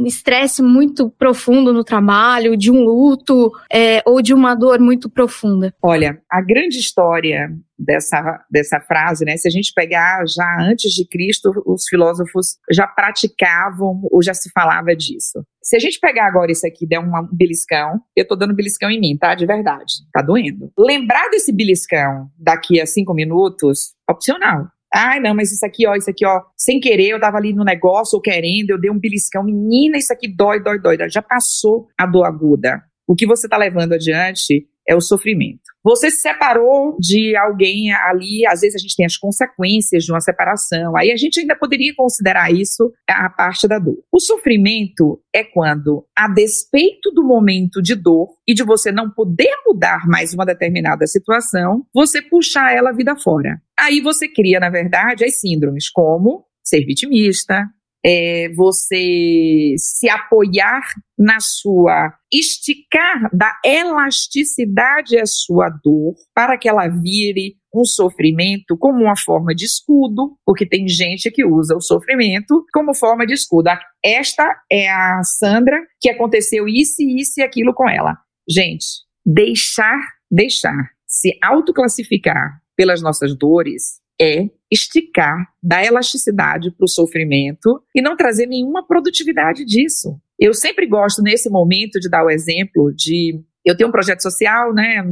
estresse muito profundo no trabalho, de um luto é, ou de uma dor muito profunda?
Olha, a grande história dessa, dessa frase, né? Se a gente pegar já antes de Cristo, os filósofos já praticavam ou já se falava disso. Se a gente pegar agora isso aqui, der um beliscão, eu tô dando beliscão em mim, tá? De verdade. Tá doendo. Lembrar desse beliscão daqui a cinco minutos, opcional. Ai, não, mas isso aqui, ó, isso aqui, ó, sem querer, eu tava ali no negócio ou querendo, eu dei um beliscão. Menina, isso aqui dói, dói, dói. Já passou a dor aguda. O que você tá levando adiante é o sofrimento. Você se separou de alguém ali, às vezes a gente tem as consequências de uma separação, aí a gente ainda poderia considerar isso a parte da dor. O sofrimento é quando, a despeito do momento de dor e de você não poder mudar mais uma determinada situação, você puxar ela vida fora. Aí você cria, na verdade, as síndromes, como ser vitimista, é você se apoiar na sua, esticar da elasticidade a sua dor para que ela vire um sofrimento como uma forma de escudo, porque tem gente que usa o sofrimento como forma de escudo. Esta é a Sandra que aconteceu isso, isso e aquilo com ela. Gente, deixar, deixar se autoclassificar pelas nossas dores é esticar, dar elasticidade para o sofrimento e não trazer nenhuma produtividade disso. Eu sempre gosto, nesse momento, de dar o exemplo de. Eu tenho um projeto social, né?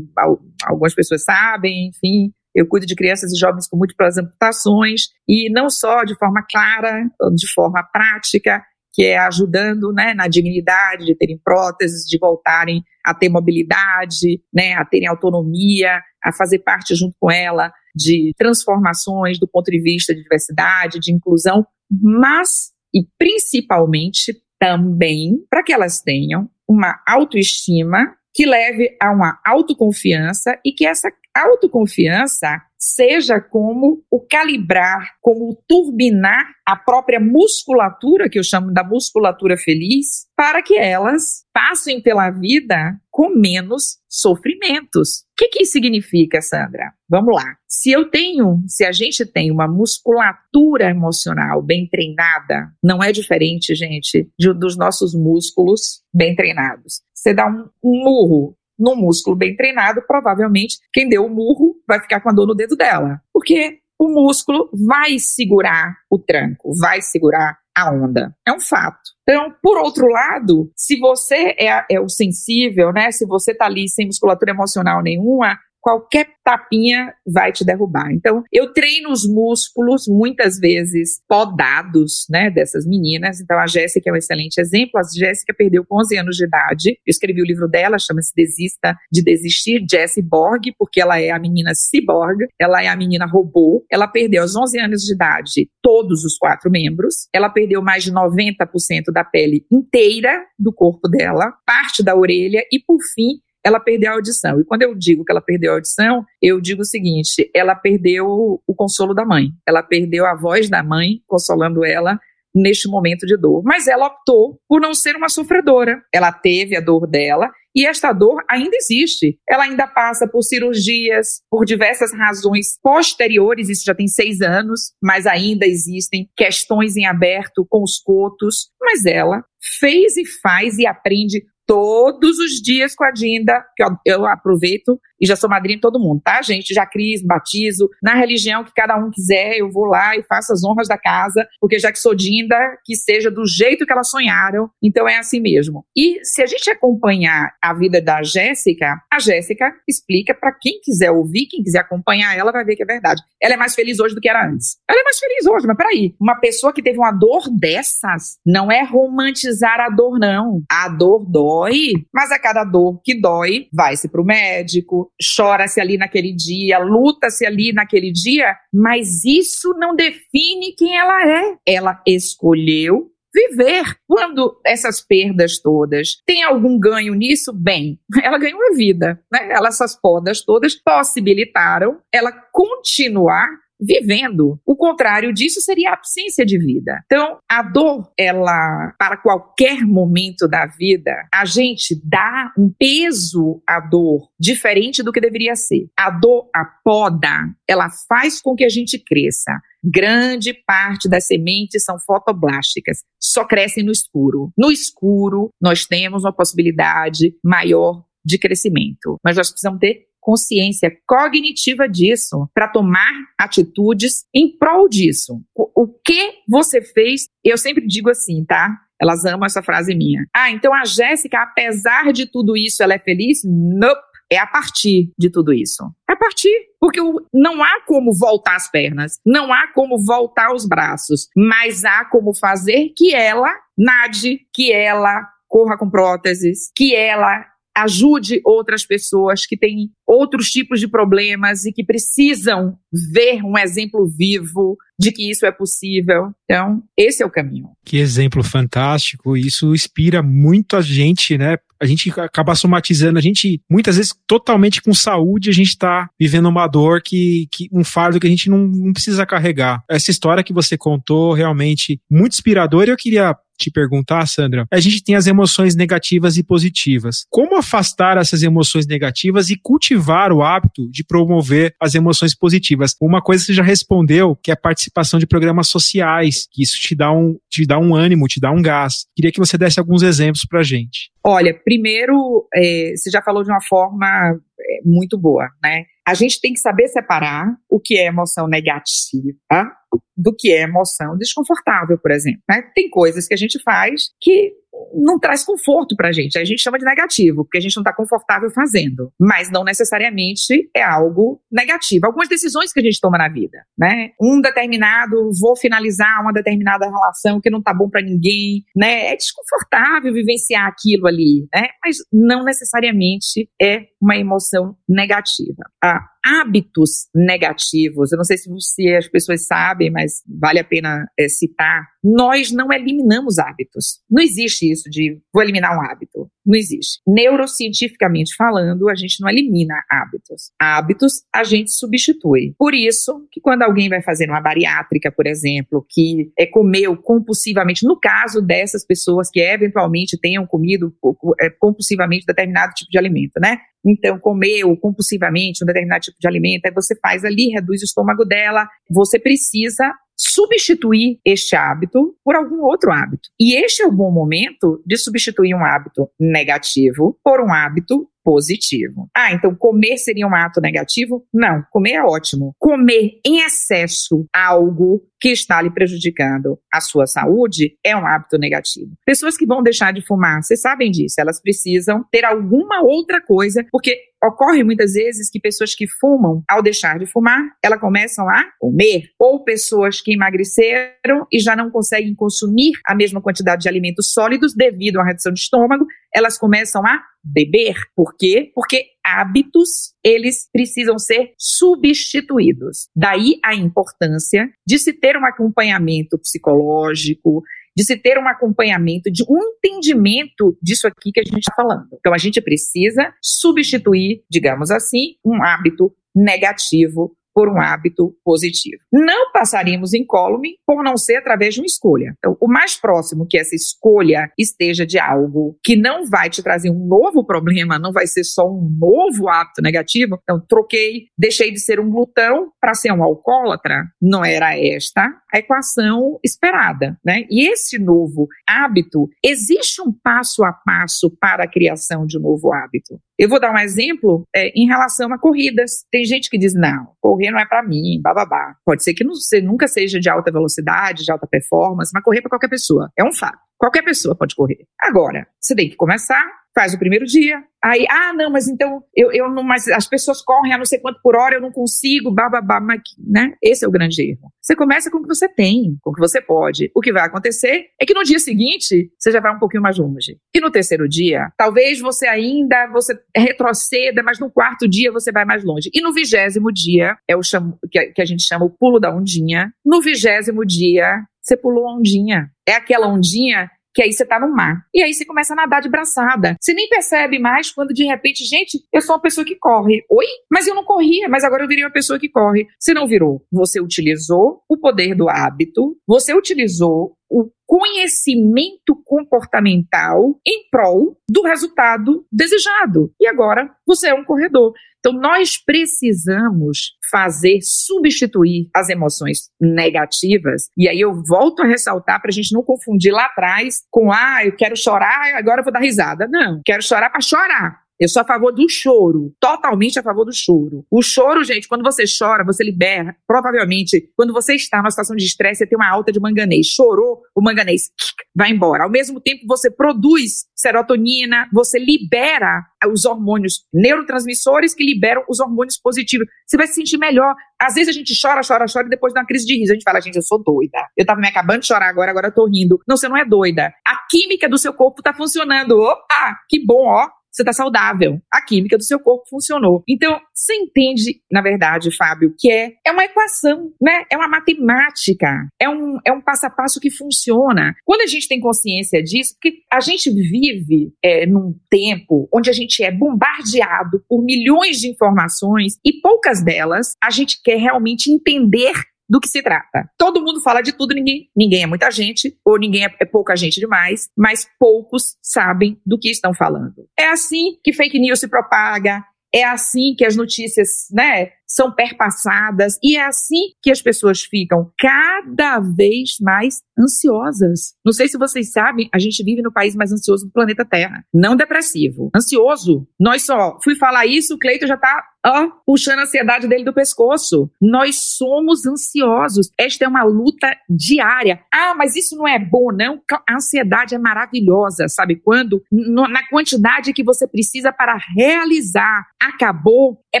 Algumas pessoas sabem, enfim. Eu cuido de crianças e jovens com múltiplas amputações, e não só de forma clara, de forma prática, que é ajudando né, na dignidade de terem próteses, de voltarem a ter mobilidade, né, a terem autonomia, a fazer parte junto com ela de transformações do ponto de vista de diversidade, de inclusão, mas e principalmente também para que elas tenham uma autoestima que leve a uma autoconfiança e que essa autoconfiança seja como o calibrar, como turbinar a própria musculatura, que eu chamo da musculatura feliz, para que elas passem pela vida com menos sofrimentos. O que, que isso significa, Sandra? Vamos lá. Se eu tenho, se a gente tem uma musculatura emocional bem treinada, não é diferente, gente, de, dos nossos músculos bem treinados. Você dá um, um murro num músculo bem treinado, provavelmente quem deu o murro vai ficar com a dor no dedo dela. Porque o músculo vai segurar o tranco, vai segurar a onda. É um fato. Então, por outro lado, se você é, é o sensível, né? Se você tá ali sem musculatura emocional nenhuma, qualquer tapinha vai te derrubar. Então, eu treino os músculos, muitas vezes podados, né, dessas meninas. Então, a Jéssica é um excelente exemplo. A Jéssica perdeu com 11 anos de idade. Eu escrevi o livro dela, chama-se Desista de Desistir, Jessie Borg, porque ela é a menina cyborg, ela é a menina robô. Ela perdeu aos 11 anos de idade todos os quatro membros. Ela perdeu mais de 90% da pele inteira do corpo dela, parte da orelha e, por fim, ela perdeu a audição. E quando eu digo que ela perdeu a audição, eu digo o seguinte: ela perdeu o consolo da mãe, ela perdeu a voz da mãe consolando ela neste momento de dor. Mas ela optou por não ser uma sofredora. Ela teve a dor dela e esta dor ainda existe. Ela ainda passa por cirurgias, por diversas razões posteriores, isso já tem seis anos, mas ainda existem questões em aberto com os cotos. Mas ela fez e faz e aprende todos os dias com a Dinda, que eu, eu aproveito e já sou madrinha de todo mundo, tá, gente? Já cris, batizo, na religião que cada um quiser, eu vou lá e faço as honras da casa, porque já que sou Dinda, que seja do jeito que elas sonharam, então é assim mesmo. E se a gente acompanhar a vida da Jéssica, a Jéssica explica para quem quiser ouvir, quem quiser acompanhar ela, vai ver que é verdade. Ela é mais feliz hoje do que era antes. Ela é mais feliz hoje, mas peraí, uma pessoa que teve uma dor dessas, não é romantizar a dor, não. A dor dói, mas a cada dor que dói, vai-se pro médico, chora-se ali naquele dia, luta-se ali naquele dia, mas isso não define quem ela é. Ela escolheu viver. Quando essas perdas todas tem algum ganho nisso, bem, ela ganhou a vida, né? essas podas todas possibilitaram ela continuar vivendo. O contrário disso seria a absência de vida. Então, a dor, ela, para qualquer momento da vida, a gente dá um peso à dor diferente do que deveria ser. A dor, a poda, ela faz com que a gente cresça. Grande parte das sementes são fotoblásticas, só crescem no escuro. No escuro, nós temos uma possibilidade maior de crescimento, mas nós precisamos ter consciência cognitiva disso, para tomar atitudes em prol disso. O, que você fez, eu sempre digo assim, tá? Elas amam essa frase minha. Ah, então a Jéssica, apesar de tudo isso, ela é feliz? Nope. É a partir de tudo isso. É a partir. Porque não há como voltar as pernas, não há como voltar os braços, mas há como fazer que ela nade, que ela corra com próteses, que ela ajude outras pessoas que têm outros tipos de problemas e que precisam ver um exemplo vivo de que isso é possível. Então, esse é o caminho.
Que exemplo fantástico. Isso inspira muito a gente, né? A gente acaba somatizando, a gente, muitas vezes, totalmente com saúde, a gente está vivendo uma dor que, que um fardo que a gente não, não precisa carregar. Essa história que você contou, realmente muito inspiradora. Eu queria te perguntar, Sandra, a gente tem as emoções negativas e positivas. Como afastar essas emoções negativas e cultivar o hábito de promover as emoções positivas? Uma coisa você já respondeu, que é a participação de programas sociais, que isso te dá um, te dá um ânimo, te dá um gás. Queria que você desse alguns exemplos pra gente.
Olha, primeiro, é, você já falou de uma forma é, muito boa, né? A gente tem que saber separar o que é emoção negativa do que é emoção desconfortável, por exemplo. Né? Tem coisas que a gente faz que não traz conforto pra gente. A gente chama de negativo, porque a gente não está confortável fazendo. Mas não necessariamente é algo negativo. Algumas decisões que a gente toma na vida, né? Um determinado, vou finalizar uma determinada relação que não tá bom para ninguém, né? É desconfortável vivenciar aquilo ali, né? Mas não necessariamente é uma emoção negativa. Ah, hábitos negativos, eu não sei se, se as pessoas sabem, mas vale a pena é, citar, nós não eliminamos hábitos. Não existe isso de vou eliminar um hábito. Não existe. Neurocientificamente falando, a gente não elimina hábitos. Hábitos a gente substitui. Por isso que quando alguém vai fazer uma bariátrica, por exemplo, que é, comeu compulsivamente, no caso dessas pessoas que eventualmente tenham comido é, compulsivamente determinado tipo de alimento, né? Então, comeu compulsivamente um determinado tipo de alimento, aí você faz ali, reduz o estômago dela, você precisa substituir este hábito por algum outro hábito. E este é o bom momento de substituir um hábito negativo por um hábito positivo. Ah, então comer seria um ato negativo? Não, comer é ótimo. Comer em excesso algo que está lhe prejudicando a sua saúde é um hábito negativo. Pessoas que vão deixar de fumar, vocês sabem disso, elas precisam ter alguma outra coisa, porque ocorre muitas vezes que pessoas que fumam, ao deixar de fumar, elas começam a comer. Ou pessoas que emagreceram e já não conseguem consumir a mesma quantidade de alimentos sólidos devido à redução de estômago, elas começam a beber. Por quê? Porque hábitos, eles precisam ser substituídos. Daí a importância de se ter um acompanhamento psicológico, de se ter um acompanhamento, de um entendimento disso aqui que a gente está falando. Então, a gente precisa substituir, digamos assim, um hábito negativo por um hábito positivo. Não passaríamos incólume por não ser através de uma escolha. Então, o mais próximo que essa escolha esteja de algo que não vai te trazer um novo problema, não vai ser só um novo hábito negativo. Então, troquei, deixei de ser um glutão para ser um alcoólatra. Não era esta a equação esperada, né? E esse novo hábito, existe um passo a passo para a criação de um novo hábito. Eu vou dar um exemplo é, em relação a corridas. Tem gente que diz, não, correr não é para mim, bababá. Pode ser que não, você nunca seja de alta velocidade, de alta performance, mas correr para qualquer pessoa. É um fato. Qualquer pessoa pode correr. Agora, você tem que começar, faz o primeiro dia. Aí, ah, não, mas então eu, eu não, mas as pessoas correm a não sei quanto por hora, eu não consigo, bababá, mas, né? Esse é o grande erro. Você começa com o que você tem, com o que você pode. O que vai acontecer é que no dia seguinte você já vai um pouquinho mais longe. E no terceiro dia, talvez você ainda você retroceda, mas no quarto dia você vai mais longe. E no vigésimo dia, é o chamo, que, que a gente chama o pulo da ondinha. No vigésimo dia, você pulou a ondinha. É aquela ondinha que aí você tá no mar. E aí você começa a nadar de braçada. Você nem percebe mais quando de repente, gente, eu sou uma pessoa que corre. Oi? Mas eu não corria, mas agora eu virei uma pessoa que corre. Você não virou. Você utilizou o poder do hábito, você utilizou o conhecimento comportamental em prol do resultado desejado. E agora você é um corredor. Então, nós precisamos fazer, substituir as emoções negativas. E aí eu volto a ressaltar para a gente não confundir lá atrás com, ah, eu quero chorar, agora eu vou dar risada. Não, quero chorar para chorar. Eu sou a favor do choro, totalmente a favor do choro. O choro, gente, quando você chora, você libera. Provavelmente, quando você está numa situação de estresse, você tem uma alta de manganês. Chorou, o manganês vai embora. Ao mesmo tempo, você produz serotonina, você libera os hormônios neurotransmissores que liberam os hormônios positivos. Você vai se sentir melhor. Às vezes a gente chora, chora, chora e depois dá uma crise de riso. A gente fala, gente, eu sou doida. Eu tava me acabando de chorar agora, agora eu tô rindo. Não, você não é doida. A química do seu corpo tá funcionando. Opa, que bom, ó você está saudável. A química do seu corpo funcionou. Então, você entende, na verdade, Fábio, que é, é uma equação, né? É uma matemática. É um, é um passo a passo que funciona. Quando a gente tem consciência disso, porque a gente vive é, num tempo onde a gente é bombardeado por milhões de informações e poucas delas a gente quer realmente entender do que se trata. Todo mundo fala de tudo, ninguém, ninguém é muita gente, ou ninguém é, é, pouca gente demais, mas poucos sabem do que estão falando. É assim que fake news se propaga, é assim que as notícias, né, são perpassadas e é assim que as pessoas ficam cada vez mais ansiosas. Não sei se vocês sabem, a gente vive no país mais ansioso do planeta Terra, não depressivo, ansioso. Nós só fui falar isso, o Cleito já tá ó, puxando a ansiedade dele do pescoço. Nós somos ansiosos. Esta é uma luta diária. Ah, mas isso não é bom, não. A ansiedade é maravilhosa, sabe quando? Na quantidade que você precisa para realizar. Acabou é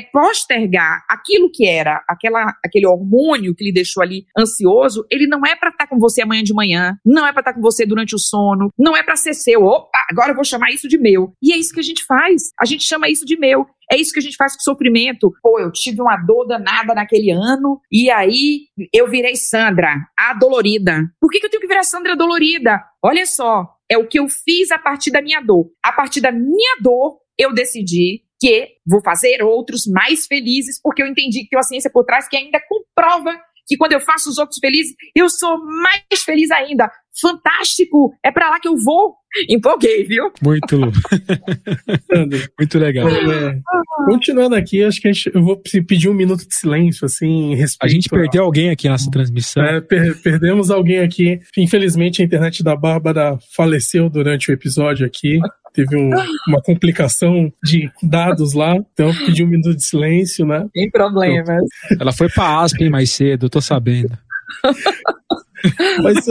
postergar aquilo que era aquela, aquele hormônio que lhe deixou ali ansioso, ele não é para estar tá com você amanhã de manhã, não é para estar tá com você durante o sono, não é para ser seu. Opa, agora eu vou chamar isso de meu. E é isso que a gente faz. A gente chama isso de meu. É isso que a gente faz com sofrimento. Pô, eu tive uma dor danada naquele ano e aí eu virei Sandra, a dolorida. Por que, que eu tenho que virar Sandra dolorida? Olha só, é o que eu fiz a partir da minha dor. A partir da minha dor, eu decidi que vou fazer outros mais felizes, porque eu entendi que tem uma ciência por trás que ainda comprova que quando eu faço os outros felizes, eu sou mais feliz ainda. Fantástico! É para lá que eu vou. Empolguei, viu?
Muito. Muito legal.
É, continuando aqui, acho que gente, eu vou pedir um minuto de silêncio, assim,
A gente perdeu a... alguém aqui nessa transmissão.
É, per perdemos alguém aqui. Infelizmente, a internet da Bárbara faleceu durante o episódio aqui teve um, uma complicação de dados lá, então eu pedi um minuto de silêncio, né?
Sem problemas.
Ela foi pra Aspen mais cedo, eu tô sabendo.
Mas,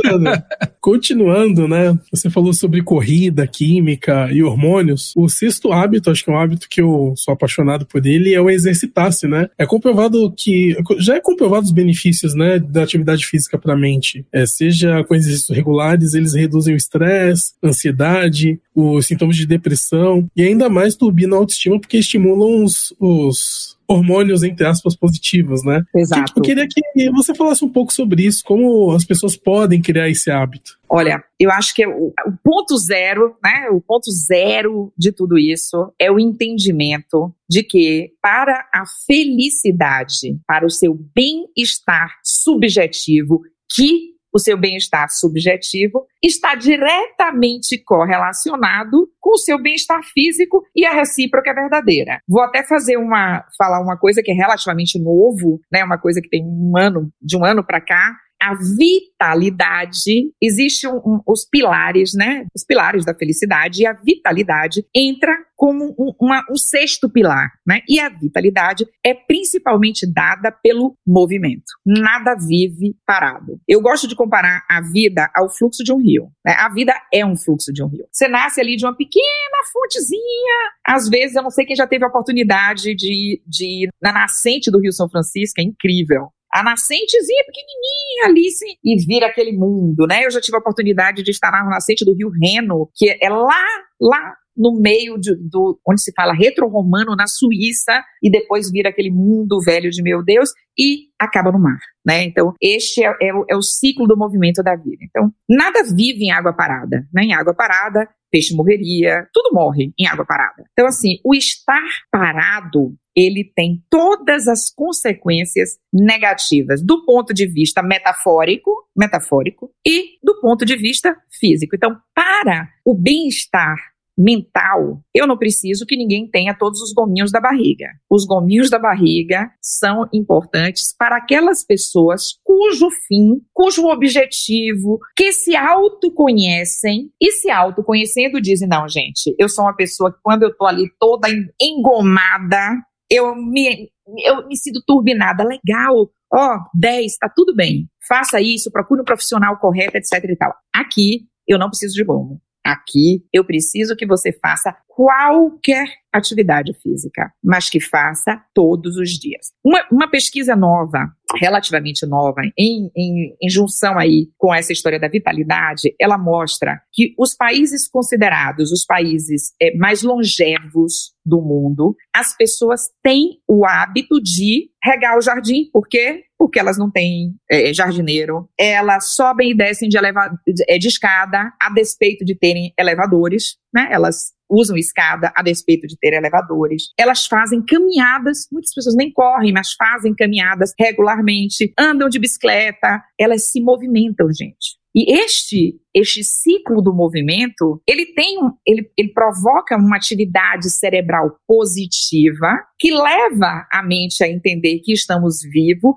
continuando, né? Você falou sobre corrida, química e hormônios. O sexto hábito, acho que é um hábito que eu sou apaixonado por ele, é o exercitar-se, né? É comprovado que. Já é comprovado os benefícios, né, da atividade física para a mente. É, seja com exercícios regulares, eles reduzem o estresse, ansiedade, os sintomas de depressão e ainda mais turbinam a autoestima porque estimulam os, os hormônios, entre aspas, positivos, né?
Exato.
Eu queria que você falasse um pouco sobre isso, como as pessoas podem criar esse hábito.
Olha, eu acho que o, o, ponto zero, né? O ponto zero de tudo isso é o entendimento de que para a felicidade, para o seu bem-estar subjetivo, que o seu bem-estar subjetivo está diretamente correlacionado com o seu bem-estar físico e a recíproca é verdadeira. Vou até fazer uma falar uma coisa que é relativamente novo, né, uma coisa que tem um ano, de um ano para cá, a vitalidade, existe um, um, os pilares, né? Os pilares da felicidade e a vitalidade entra como um, uma, um sexto pilar, né? E a vitalidade é principalmente dada pelo movimento. Nada vive parado. Eu gosto de comparar a vida ao fluxo de um rio. Né? A vida é um fluxo de um rio. Você nasce ali de uma pequena fontezinha. Às vezes, eu não sei quem já teve a oportunidade de, de ir na nascente do Rio São Francisco, é incrível a nascentezinha pequenininha ali sim, e vira aquele mundo, né? Eu já tive a oportunidade de estar na nascente do Rio Reno, que é lá, lá no meio de, do onde se fala retro-romano na Suíça e depois vira aquele mundo velho de meu Deus e acaba no mar, né? Então este é, é, é o ciclo do movimento da vida. Então nada vive em água parada, né? Em água parada peixe morreria, tudo morre em água parada. Então assim, o estar parado ele tem todas as consequências negativas do ponto de vista metafórico, metafórico e do ponto de vista físico. Então, para o bem-estar mental, eu não preciso que ninguém tenha todos os gominhos da barriga. Os gominhos da barriga são importantes para aquelas pessoas cujo fim, cujo objetivo, que se autoconhecem e se autoconhecendo dizem: não, gente, eu sou uma pessoa que quando eu tô ali toda engomada, eu me, eu me sinto turbinada, legal, ó, oh, 10, tá tudo bem, faça isso, procure um profissional correto, etc e tal. Aqui, eu não preciso de gomo. Aqui, eu preciso que você faça qualquer atividade física, mas que faça todos os dias. Uma, uma pesquisa nova, relativamente nova, em, em, em, junção aí com essa história da vitalidade, ela mostra que os países considerados os países é, mais longevos do mundo, as pessoas têm o hábito de regar o jardim, por quê? Porque elas não têm é, jardineiro, elas sobem e descem de, eleva de, é, de escada a despeito de terem elevadores, né? Elas usam escada a despeito de ter elevadores. Elas fazem caminhadas, muitas pessoas nem correm, mas fazem caminhadas regularmente, andam de bicicleta, elas se movimentam, gente. E este este ciclo do movimento, ele tem ele, ele provoca uma atividade cerebral positiva que leva a mente a entender que estamos vivo,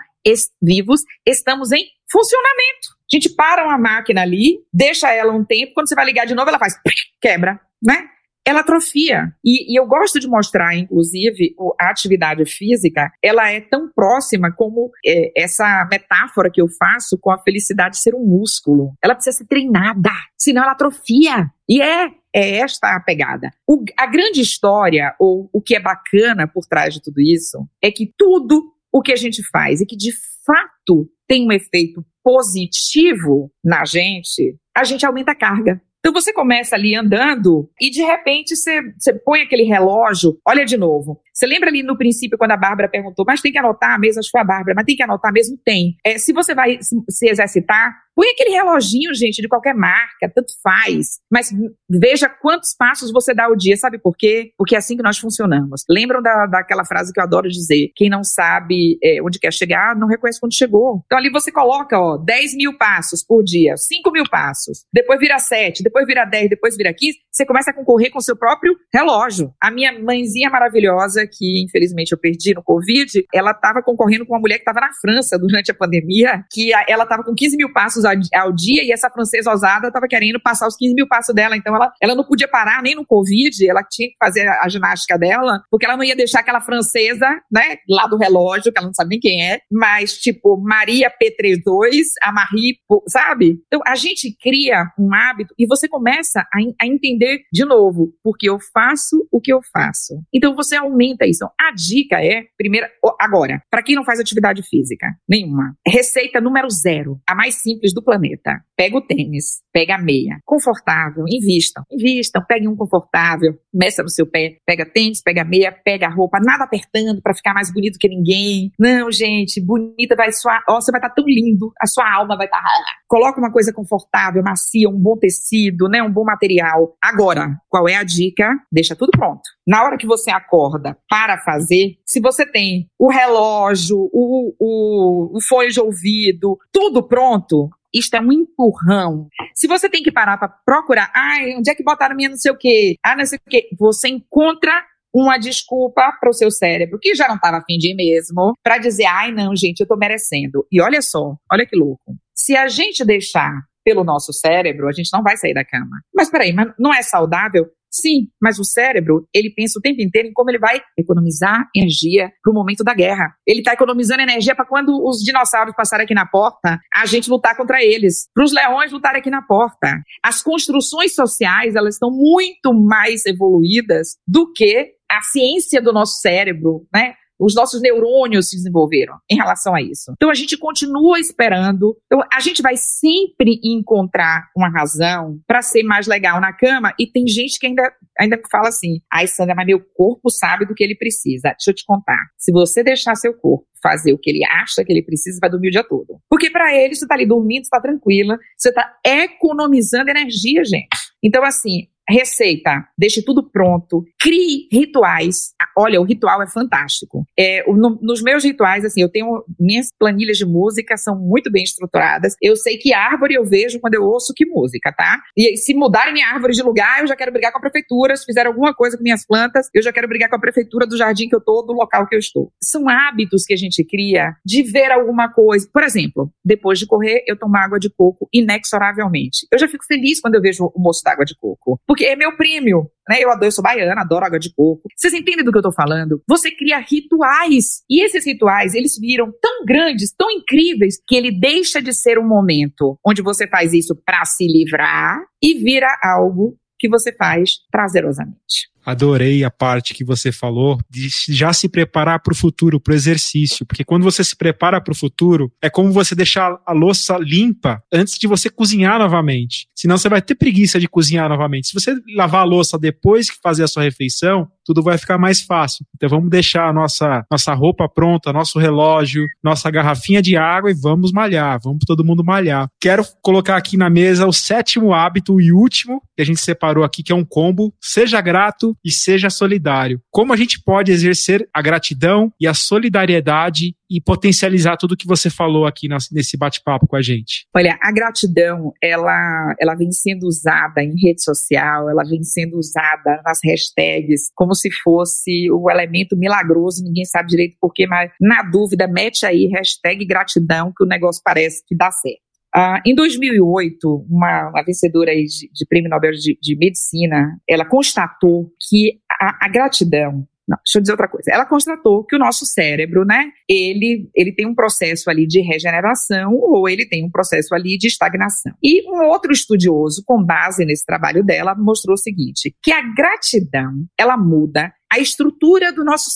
vivos, estamos em funcionamento. A gente para uma máquina ali, deixa ela um tempo, quando você vai ligar de novo, ela faz quebra, né? ela atrofia. E, e, eu gosto de mostrar, inclusive, a atividade física, ela é tão próxima como é, essa metáfora que eu faço com a felicidade ser um músculo. Ela precisa ser treinada, senão ela atrofia. E é, é esta a pegada. O, a grande história, ou o que é bacana por trás de tudo isso, é que tudo o que a gente faz e que de fato tem um efeito positivo na gente, a gente aumenta a carga. Então você começa ali andando e de repente você, você põe aquele relógio, olha de novo. Você lembra ali no princípio quando a Bárbara perguntou, mas tem que anotar mesmo? Acho que foi a Bárbara, mas tem que anotar mesmo? Tem. É, se você vai se, se exercitar, Põe aquele reloginho, gente, de qualquer marca, tanto faz. Mas veja quantos passos você dá ao dia. Sabe por quê? Porque é assim que nós funcionamos. Lembram da, daquela frase que eu adoro dizer? Quem não sabe é, onde quer chegar, não reconhece quando chegou. Então ali você coloca, ó, 10 mil passos por dia, 5 mil passos. Depois vira 7, depois vira 10, depois vira 15. Você começa a concorrer com o seu próprio relógio. A minha mãezinha maravilhosa, que infelizmente eu perdi no Covid, ela estava concorrendo com uma mulher que estava na França durante a pandemia, que ela estava com 15 mil passos ao dia e essa francesa ousada estava querendo passar os 15 mil passos dela. Então ela, ela não podia parar nem no Covid, ela tinha que fazer a, ginástica dela, porque ela não ia deixar aquela francesa, né, lá do relógio, que ela não sabe nem quem é, mas tipo Maria P32, a Marie, sabe? Então a gente cria um hábito e você começa a, a entender de novo, porque eu faço o que eu faço. Então você aumenta isso. Então, a dica é, primeira, agora, para quem não faz atividade física nenhuma, receita número zero, a mais simples do planeta. Pega o tênis, pega a meia. Confortável, invistam. Invistam, peguem um confortável, meça no seu pé, pega tênis, pega a meia, pega roupa, nada apertando para ficar mais bonito que ninguém. Não, gente, bonita vai suar. Ó, você vai estar tá tão lindo, a sua alma vai estar. Tá... Coloca uma coisa confortável, macia, um bom tecido, né? Um bom material. Agora, qual é a dica? Deixa tudo pronto. Na hora que você acorda para fazer, se você tem o relógio, o, o, o fone de ouvido, tudo pronto, isto é um empurrão. Se você tem que parar para procurar, ai, onde é que botaram minha não sei o quê? Ah, não sei o quê. Você encontra uma desculpa para o seu cérebro, que já não estava afim de ir mesmo, para dizer, ai, não, gente, eu estou merecendo. E olha só, olha que louco. Se a gente deixar pelo nosso cérebro, a gente não vai sair da cama. Mas peraí, mas não é saudável? Sim, mas o cérebro, ele pensa o tempo inteiro em como ele vai economizar energia para o momento da guerra. Ele está economizando energia para quando os dinossauros passarem aqui na porta, a gente lutar contra eles. Para os leões lutarem aqui na porta. As construções sociais, elas estão muito mais evoluídas do que a ciência do nosso cérebro, né? Os nossos neurônios se desenvolveram em relação a isso. Então a gente continua esperando. Então a gente vai sempre encontrar uma razão para ser mais legal na cama e tem gente que ainda ainda fala assim: "Ai, Sandra, mas meu corpo sabe do que ele precisa". Deixa eu te contar. Se você deixar seu corpo fazer o que ele acha que ele precisa, vai dormir o dia todo. Porque para ele, você tá ali dormindo, você tá tranquila, você tá economizando energia, gente. Então assim, receita, deixe tudo pronto, crie rituais. Olha, o ritual é fantástico. É, no, nos meus rituais, assim, eu tenho minhas planilhas de música são muito bem estruturadas. Eu sei que árvore eu vejo quando eu ouço que música, tá? E se mudarem minha árvore de lugar, eu já quero brigar com a prefeitura. Se fizer alguma coisa com minhas plantas, eu já quero brigar com a prefeitura do jardim que eu tô, do local que eu estou. São hábitos que a gente cria de ver alguma coisa. Por exemplo, depois de correr, eu tomo água de coco inexoravelmente. Eu já fico feliz quando eu vejo o moço d'água de coco porque é meu prêmio. Né? Eu adoro, eu sou baiana, adoro água de coco. Vocês entendem do que eu tô falando? Você cria rituais. E esses rituais, eles viram tão grandes, tão incríveis, que ele deixa de ser um momento onde você faz isso para se livrar e vira algo que você faz prazerosamente.
Adorei a parte que você falou de já se preparar para o futuro, para o exercício, porque quando você se prepara para o futuro, é como você deixar a louça limpa antes de você cozinhar novamente. Senão você vai ter preguiça de cozinhar novamente. Se você lavar a louça depois que fazer a sua refeição, tudo vai ficar mais fácil. Então vamos deixar a nossa, nossa roupa pronta, nosso relógio, nossa garrafinha de água e vamos malhar, vamos todo mundo malhar. Quero colocar aqui na mesa o sétimo hábito e último que a gente separou aqui, que é um combo. Seja grato e seja solidário. Como a gente pode exercer a gratidão e a solidariedade e potencializar tudo que você falou aqui nesse bate-papo com a gente?
Olha, a gratidão, ela, ela vem sendo usada em rede social, ela vem sendo usada nas hashtags como se fosse o elemento milagroso, ninguém sabe direito porquê, mas na dúvida, mete aí hashtag gratidão que o negócio parece que dá certo. Uh, em 2008, uma, uma vencedora de, de, prêmio Nobel de, de, Medicina, ela constatou que a, a gratidão não, deixa eu dizer outra coisa. Ela constatou que o nosso cérebro, né, ele, ele tem um processo ali de regeneração ou ele tem um processo ali de estagnação. E um outro estudioso, com base nesse trabalho dela, mostrou o seguinte, que a gratidão, ela muda a estrutura do nosso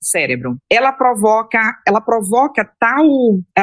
cérebro, ela provoca, ela provoca tal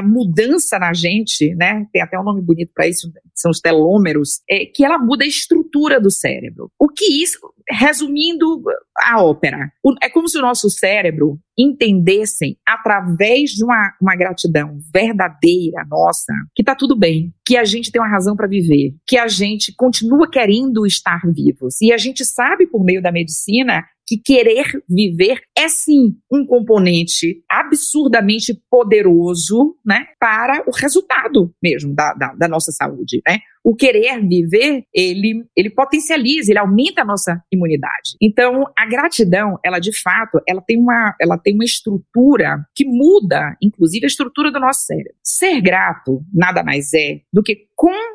mudança na gente, né? Tem até um nome bonito para isso, são os telômeros, é, que ela muda a estrutura do cérebro. O que isso, resumindo a ópera, é como se o nosso cérebro entendessem através de uma, uma gratidão verdadeira nossa que tá tudo bem, que a gente tem uma razão para viver, que a gente continua querendo estar vivos. E a gente sabe por meio da medicina que querer viver é sim um componente absurdamente poderoso, né, para o resultado mesmo da, da, da nossa saúde, né? o querer viver, ele, ele potencializa, ele aumenta a nossa imunidade. Então, a gratidão, ela de fato, ela tem uma, ela tem uma estrutura que muda, inclusive, a estrutura do nosso cérebro. Ser grato nada mais é do que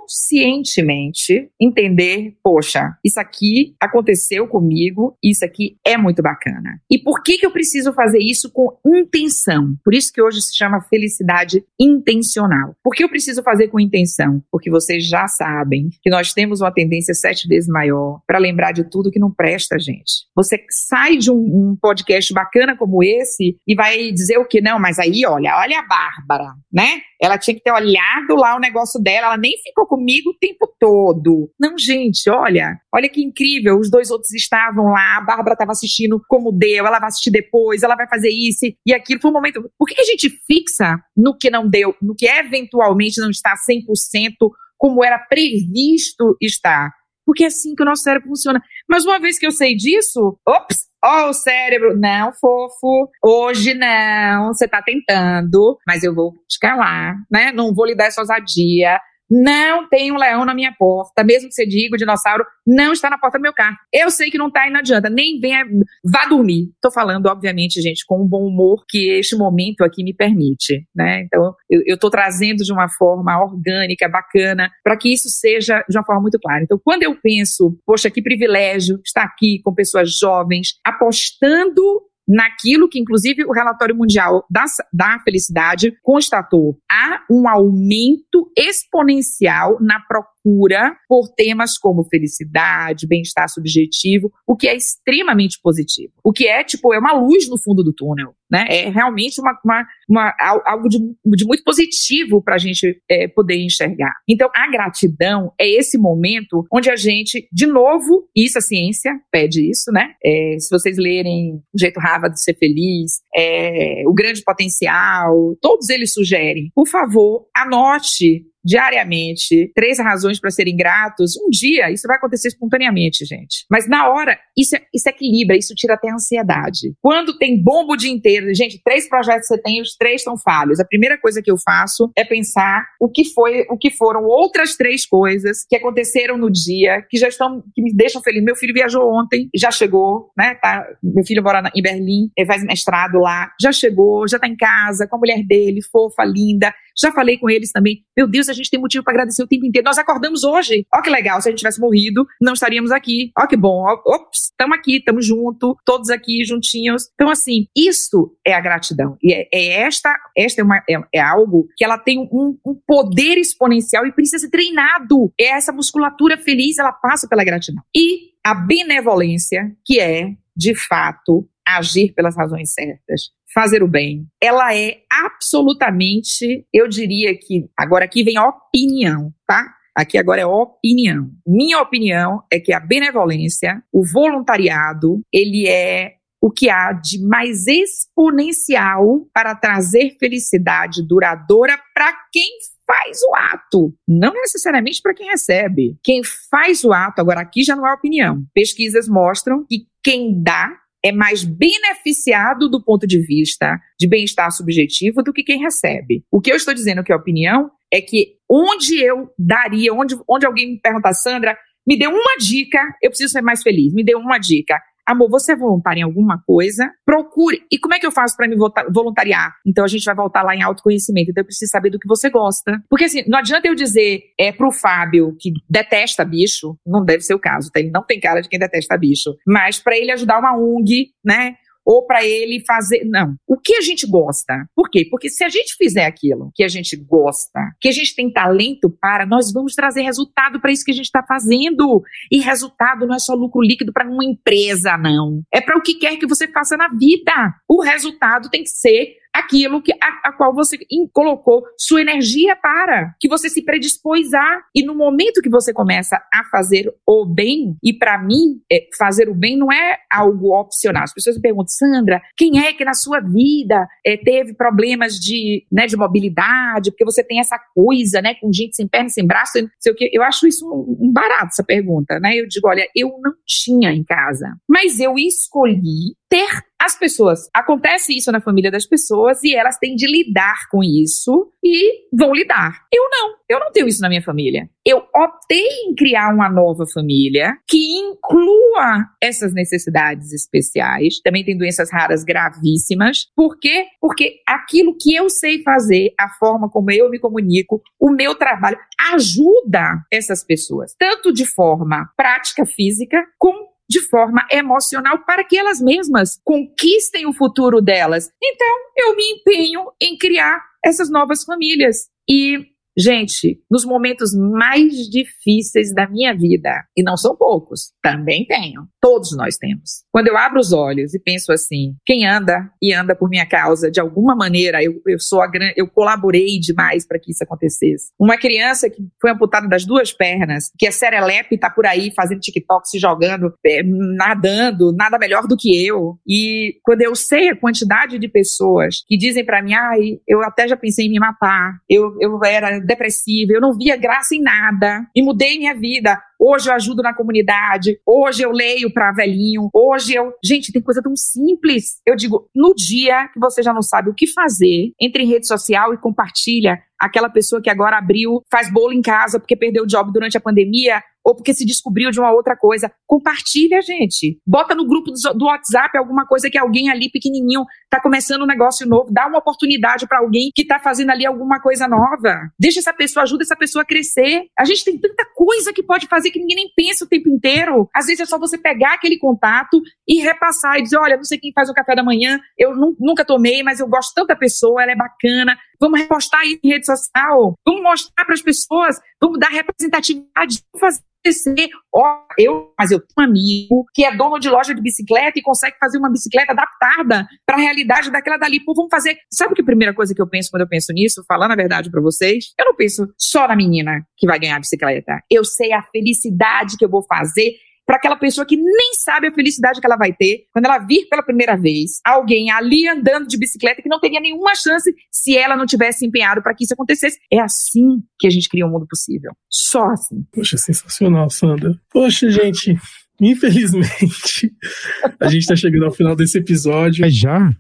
conscientemente entender, poxa, isso aqui aconteceu comigo, isso aqui é muito bacana. E por que que eu preciso fazer isso com intenção? Por isso que hoje se chama felicidade intencional. Por que eu preciso fazer com intenção? Porque vocês já sabem que nós temos uma tendência sete vezes maior para lembrar de tudo que não presta, gente. Você sai de um, um, podcast bacana como esse e vai dizer o que? Não, mas aí, olha, olha a Bárbara, né? Ela tinha que ter olhado lá o negócio dela, ela nem ficou comigo o tempo todo. Não, gente, olha, olha que incrível. Os dois outros estavam lá, a Bárbara estava assistindo como deu, ela vai assistir depois, ela vai fazer isso e aquilo. Foi um momento. Por que, a gente fixa no que não deu, no que eventualmente não está 100% como era previsto estar? Porque é assim que o nosso cérebro funciona. Mas uma vez que eu sei disso, ops, ó, o cérebro, não, fofo, hoje não, você tá tentando, mas eu vou te calar, né? Não vou lhe dar essa ousadia, não tem um leão na minha porta, mesmo que você diga o dinossauro não está na porta do meu carro. Eu sei que não está e não adianta, nem venha, vá dormir. Estou falando, obviamente, gente, com o bom humor que este momento aqui me permite, né? Então, eu estou trazendo de uma forma orgânica, bacana, para que isso seja de uma forma muito clara. Então, quando eu penso, poxa, que privilégio estar aqui com pessoas jovens, apostando naquilo que, inclusive, o relatório mundial da, da felicidade constatou. Há um aumento exponencial na procura procura por temas como felicidade, bem-estar subjetivo, o que é extremamente positivo. O que é, tipo, é uma luz no fundo do túnel, né? É realmente uma, uma, uma algo de, de, muito positivo para a gente é, poder enxergar. Então, a gratidão é esse momento onde a gente, de novo, isso a ciência pede isso, né? É, se vocês lerem O Jeito Rava de Ser Feliz, é, O Grande Potencial, todos eles sugerem, por favor, anote diariamente, três razões para serem gratos, um dia isso vai acontecer espontaneamente, gente. Mas na hora, isso, é, isso equilibra, isso tira até a ansiedade. Quando tem bomba o dia inteiro, gente, três projetos você tem, os três estão falhos. A primeira coisa que eu faço é pensar o que foi, o que foram outras três coisas que aconteceram no dia, que já estão, que me deixam feliz. Meu filho viajou ontem, já chegou, né? Tá, meu filho mora em Berlim, ele faz mestrado lá, já chegou, já tá em casa com a mulher dele, fofa, linda. Já falei com eles também. Meu Deus, a gente tem motivo para agradecer o tempo inteiro. Nós acordamos hoje. Ó que legal, se a gente tivesse morrido, não estaríamos aqui. Ó que bom. Ops, estamos aqui, estamos juntos, todos aqui juntinhos. Então, assim, isso é a gratidão. E é, é esta, esta é, uma, é, é, algo que ela tem um, um poder exponencial e precisa ser treinado. É essa musculatura feliz, ela passa pela gratidão. E a benevolência, que é, de fato, agir pelas razões certas fazer o bem. Ela é absolutamente, eu diria que, agora aqui vem a opinião, tá? Aqui agora é opinião. Minha opinião é que a benevolência, o voluntariado, ele é o que há de mais exponencial para trazer felicidade duradoura para quem faz o ato, não necessariamente para quem recebe. Quem faz o ato, agora aqui já não é opinião. Pesquisas mostram que quem dá é mais beneficiado do ponto de vista de bem-estar subjetivo do que quem recebe. O que eu estou dizendo que é opinião é que onde eu daria, onde, onde alguém me perguntar, Sandra, me dê uma dica, eu preciso ser mais feliz, me dê uma dica amor, você é voluntário em alguma coisa? Procure. E como é que eu faço para me voluntariar? Então a gente vai voltar lá em autoconhecimento. Então eu preciso saber do que você gosta. Porque assim, não adianta eu dizer é pro Fábio que detesta bicho, não deve ser o caso, tá? Ele não tem cara de quem detesta bicho. Mas para ele ajudar uma ONG, né? Ou para ele fazer. Não. O que a gente gosta? Por quê? Porque se a gente fizer aquilo que a gente gosta, que a gente tem talento para, nós vamos trazer resultado para isso que a gente está fazendo. E resultado não é só lucro líquido para uma empresa, não. É para o que quer que você faça na vida. O resultado tem que ser aquilo que, a, a, qual você colocou sua energia para, que você se predispôs a. E no momento que você começa a fazer o bem, e para mim, é, fazer o bem não é algo opcional. As pessoas me perguntam, Sandra, quem é que na sua vida é, teve problemas de, né, de mobilidade, porque você tem essa coisa, né, com gente sem perna, sem braço, sei o quê. Eu acho isso um, um barato, essa pergunta, né? Eu digo, olha, eu não tinha em casa, mas eu escolhi ter as pessoas. Acontece isso na família das pessoas e elas têm de lidar com isso e vão lidar. Eu não. Eu não tenho isso na minha família. Eu optei em criar uma nova família que inclua essas necessidades especiais. Também tem doenças raras gravíssimas. Por quê? Porque aquilo que eu sei fazer, a forma como eu me comunico, o meu trabalho ajuda essas pessoas, tanto de forma prática física, como de forma emocional para que elas mesmas conquistem o futuro delas. Então, eu me empenho em criar essas novas famílias. E Gente, nos momentos mais difíceis da minha vida, e não são poucos, também tenho. Todos nós temos. Quando eu abro os olhos e penso assim, quem anda e anda por minha causa, de alguma maneira, eu, eu sou a eu colaborei demais para que isso acontecesse. Uma criança que foi amputada das duas pernas, que é serelepe e tá por aí fazendo TikTok, se jogando, é, nadando, nada melhor do que eu. E quando eu sei a quantidade de pessoas que dizem para mim, ai, eu até já pensei em me matar, eu, eu era depressiva, eu não via graça em nada e mudei minha vida. Hoje eu ajudo na comunidade, hoje eu leio para velhinho, hoje eu. Gente, tem coisa tão simples. Eu digo, no dia que você já não sabe o que fazer, entre em rede social e compartilha aquela pessoa que agora abriu, faz bolo em casa porque perdeu o job durante a pandemia, ou porque se descobriu de uma outra coisa. Compartilha, gente. Bota no grupo do, do WhatsApp alguma coisa que alguém ali pequenininho está começando um negócio novo. Dá uma oportunidade para alguém que está fazendo ali alguma coisa nova. Deixa essa pessoa, ajuda essa pessoa a crescer. A gente tem tanta coisa que pode fazer que ninguém nem pensa o tempo inteiro. Às vezes é só você pegar aquele contato e repassar e dizer: olha, não sei quem faz o café da manhã, eu nunca tomei, mas eu gosto tanto da pessoa, ela é bacana. Vamos repostar isso em rede social. Vamos mostrar para as pessoas. Vamos dar representatividade. Vamos fazer acontecer. Ó, eu, mas eu tenho um amigo que é dono de loja de bicicleta e consegue fazer uma bicicleta adaptada para a realidade daquela dali. Pô, vamos fazer. Sabe que a primeira coisa que eu penso quando eu penso nisso, falando a verdade para vocês? Eu não penso só na menina que vai ganhar a bicicleta. Eu sei a felicidade que eu vou fazer para aquela pessoa que nem sabe a felicidade que ela vai ter quando ela vir pela primeira vez alguém ali andando de bicicleta que não teria nenhuma chance se ela não tivesse empenhado para que isso acontecesse. É assim que a gente cria um mundo possível. Só assim.
Poxa, sensacional, Sandra. Poxa, gente, Infelizmente, a gente está chegando ao final desse episódio.
Mas já?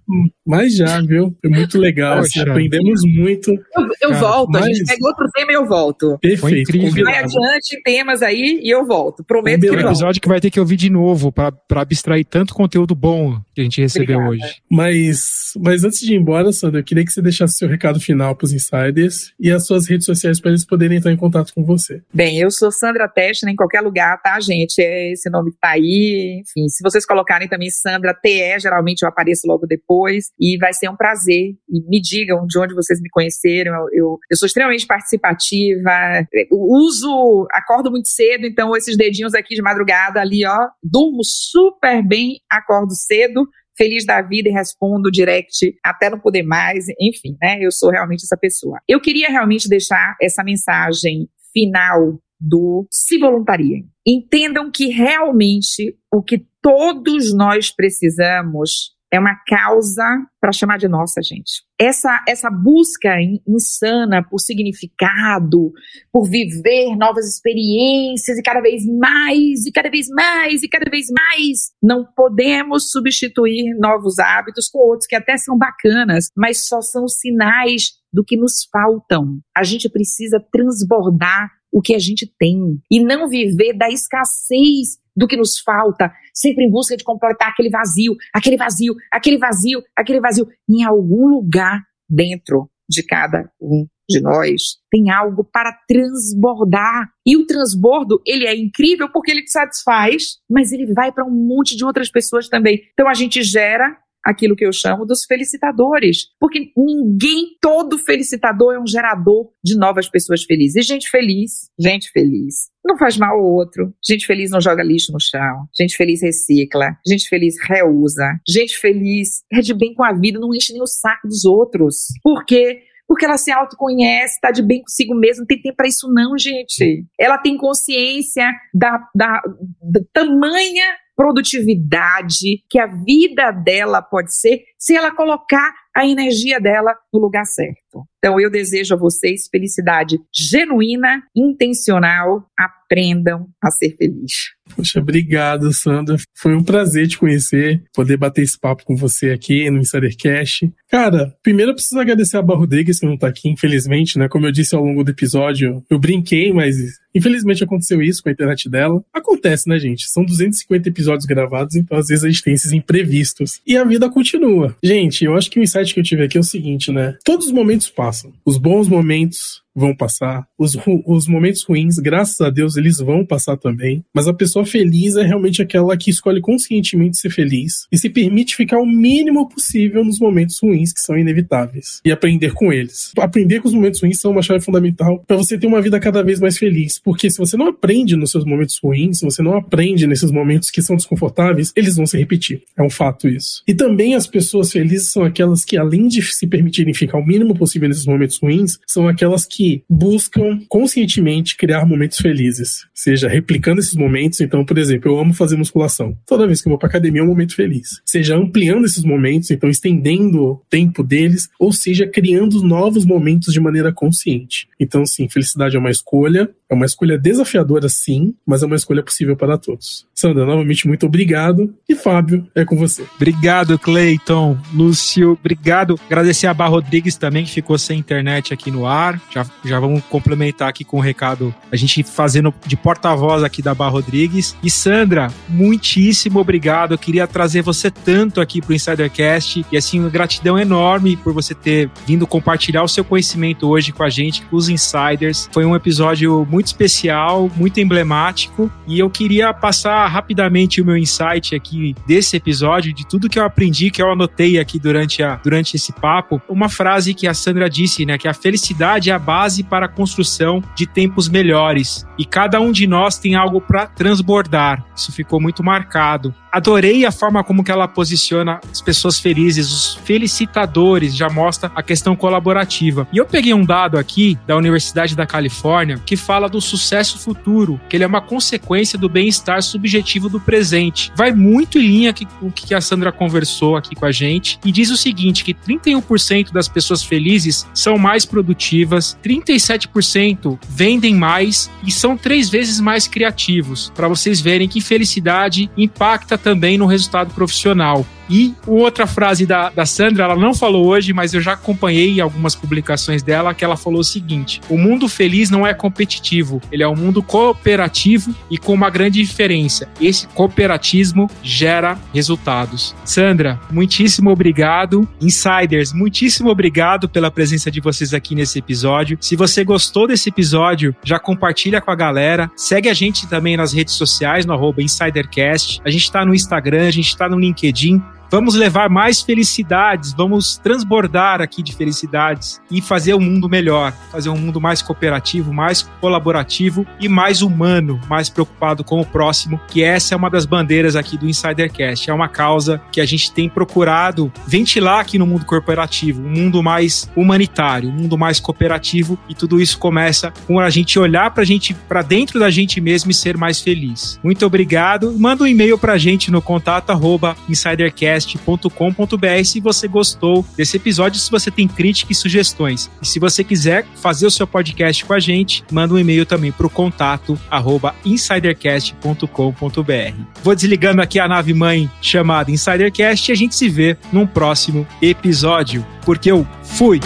Mas já, viu? Foi muito legal. Assim, aprendemos muito.
Eu, eu Cara, volto, mas... a gente pega outro tema e eu volto.
Perfeito.
Vai adiante temas aí e eu volto. Prometo
que um episódio que vai ter que ouvir de novo para abstrair tanto conteúdo bom que a gente recebeu Obrigada. hoje.
Mas, mas antes de ir embora, Sandra, eu queria que você deixasse seu recado final para os insiders e as suas redes sociais para eles poderem entrar em contato com você.
Bem, eu sou Sandra Teste, em qualquer lugar, tá, gente? É esse nome que tá aí. Enfim, se vocês colocarem também Sandra TE, geralmente eu apareço logo depois. E vai ser um prazer. E me digam de onde vocês me conheceram. Eu, eu, eu sou extremamente participativa. uso, acordo muito cedo, então esses dedinhos aqui de madrugada ali, ó, durmo super bem, acordo cedo feliz da vida e respondo direct até não poder mais, enfim, né? Eu sou realmente essa pessoa. Eu queria realmente deixar essa mensagem final do se voluntariem. Entendam que realmente o que todos nós precisamos é uma causa para chamar de nossa, gente. Essa, essa busca insana por significado, por viver novas experiências e cada vez mais, e cada vez mais, e cada vez mais. Não podemos substituir novos hábitos com outros que até são bacanas, mas só são sinais do que nos faltam. A gente precisa transbordar o que a gente tem e não viver da escassez do que nos falta, sempre em busca de completar aquele vazio, aquele vazio, aquele vazio, aquele vazio. Em algum lugar dentro de cada um de nós tem algo para transbordar. E o transbordo, ele é incrível porque ele te satisfaz, mas ele vai para um monte de outras pessoas também. Então a gente gera aquilo que eu chamo dos felicitadores. Porque ninguém, todo felicitador é um gerador de novas pessoas felizes. E gente feliz, gente feliz, não faz mal ao outro. Gente feliz não joga lixo no chão. Gente feliz recicla. Gente feliz reusa. Gente feliz é de bem com a vida, não enche nem o saco dos outros. Por quê? porque ela se autoconhece, está de bem consigo mesma, não tem tempo para isso não, gente. Ela tem consciência da, da, da tamanha produtividade que a vida dela pode ser se ela colocar a energia dela no lugar certo. Então eu desejo a vocês felicidade genuína, intencional, aprendam a ser feliz.
Poxa, obrigado, Sandra. Foi um prazer te conhecer, poder bater esse papo com você aqui no Insidercast. Cara, primeiro eu preciso agradecer a Barra Rodrigues, que não tá aqui, infelizmente, né? Como eu disse ao longo do episódio, eu brinquei, mas infelizmente aconteceu isso com a internet dela. Acontece, né, gente? São 250 episódios gravados, então às vezes a gente tem esses imprevistos. E a vida continua. Gente, eu acho que o insight que eu tive aqui é o seguinte, né? Todos os momentos passam. Os bons momentos vão passar, os, os momentos ruins, graças a Deus, eles vão passar também. Mas a pessoa feliz é realmente aquela que escolhe conscientemente ser feliz e se permite ficar o mínimo possível nos momentos ruins que são inevitáveis e aprender com eles. Aprender com os momentos ruins são uma chave fundamental para você ter uma vida cada vez mais feliz, porque se você não aprende nos seus momentos ruins, se você não aprende nesses momentos que são desconfortáveis, eles vão se repetir. É um fato isso. E também as pessoas felizes são aquelas que, além de se permitirem ficar o mínimo possível nesses momentos ruins, são aquelas que buscam conscientemente criar momentos felizes, seja replicando esses momentos. Então, por exemplo, eu amo fazer musculação. Toda vez que eu vou para academia é um momento feliz. Seja ampliando esses momentos, então estendendo o tempo deles, ou seja, criando novos momentos de maneira consciente. Então, sim, felicidade é uma escolha, é uma escolha desafiadora, sim, mas é uma escolha possível para todos. Sandra, novamente, muito obrigado. E Fábio, é com você.
Obrigado, Cleiton. Lúcio, obrigado. Agradecer a Bar Rodrigues também, que ficou sem internet aqui no ar. Já, já vamos complementar aqui com o um recado, a gente fazendo de porta-voz aqui da Bar Rodrigues. E Sandra, muitíssimo obrigado. Eu queria trazer você tanto aqui para o Insidercast. E assim, uma gratidão enorme por você ter vindo compartilhar o seu conhecimento hoje com a gente, com os insiders. Foi um episódio muito especial, muito emblemático. E eu queria passar rapidamente o meu insight aqui desse episódio, de tudo que eu aprendi, que eu anotei aqui durante, a, durante esse papo. Uma frase que a Sandra disse, né? Que a felicidade é a base para a construção de tempos melhores. E cada um de nós tem algo para transbordar. Isso ficou muito marcado. Adorei a forma como que ela posiciona as pessoas felizes, os felicitadores, já mostra a questão colaborativa. E eu peguei um dado aqui da Universidade da Califórnia que fala do sucesso futuro, que ele é uma consequência do bem-estar subjetivo do presente. Vai muito em linha com o que a Sandra conversou aqui com a gente e diz o seguinte, que 31% das pessoas felizes são mais produtivas, 37% vendem mais e são três vezes mais criativos. Para vocês verem que felicidade impacta também no resultado profissional. E outra frase da, da Sandra, ela não falou hoje, mas eu já acompanhei algumas publicações dela, que ela falou o seguinte: o mundo feliz não é competitivo, ele é um mundo cooperativo e com uma grande diferença. Esse cooperativismo gera resultados. Sandra, muitíssimo obrigado. Insiders, muitíssimo obrigado pela presença de vocês aqui nesse episódio. Se você gostou desse episódio, já compartilha com a galera. Segue a gente também nas redes sociais, no arroba InsiderCast. A gente está no Instagram, a gente está no LinkedIn. Vamos levar mais felicidades, vamos transbordar aqui de felicidades e fazer um mundo melhor, fazer um mundo mais cooperativo, mais colaborativo e mais humano, mais preocupado com o próximo, que essa é uma das bandeiras aqui do Insidercast. É uma causa que a gente tem procurado ventilar aqui no mundo corporativo, um mundo mais humanitário, um mundo mais cooperativo e tudo isso começa com a gente olhar para gente, para dentro da gente mesmo e ser mais feliz. Muito obrigado. Manda um e-mail para a gente no contato arroba insidercast podcast.com.br se você gostou desse episódio, se você tem críticas e sugestões. E se você quiser fazer o seu podcast com a gente, manda um e-mail também para o contato arroba insidercast.com.br. Vou desligando aqui a nave mãe chamada Insidercast e a gente se vê num próximo episódio, porque eu fui!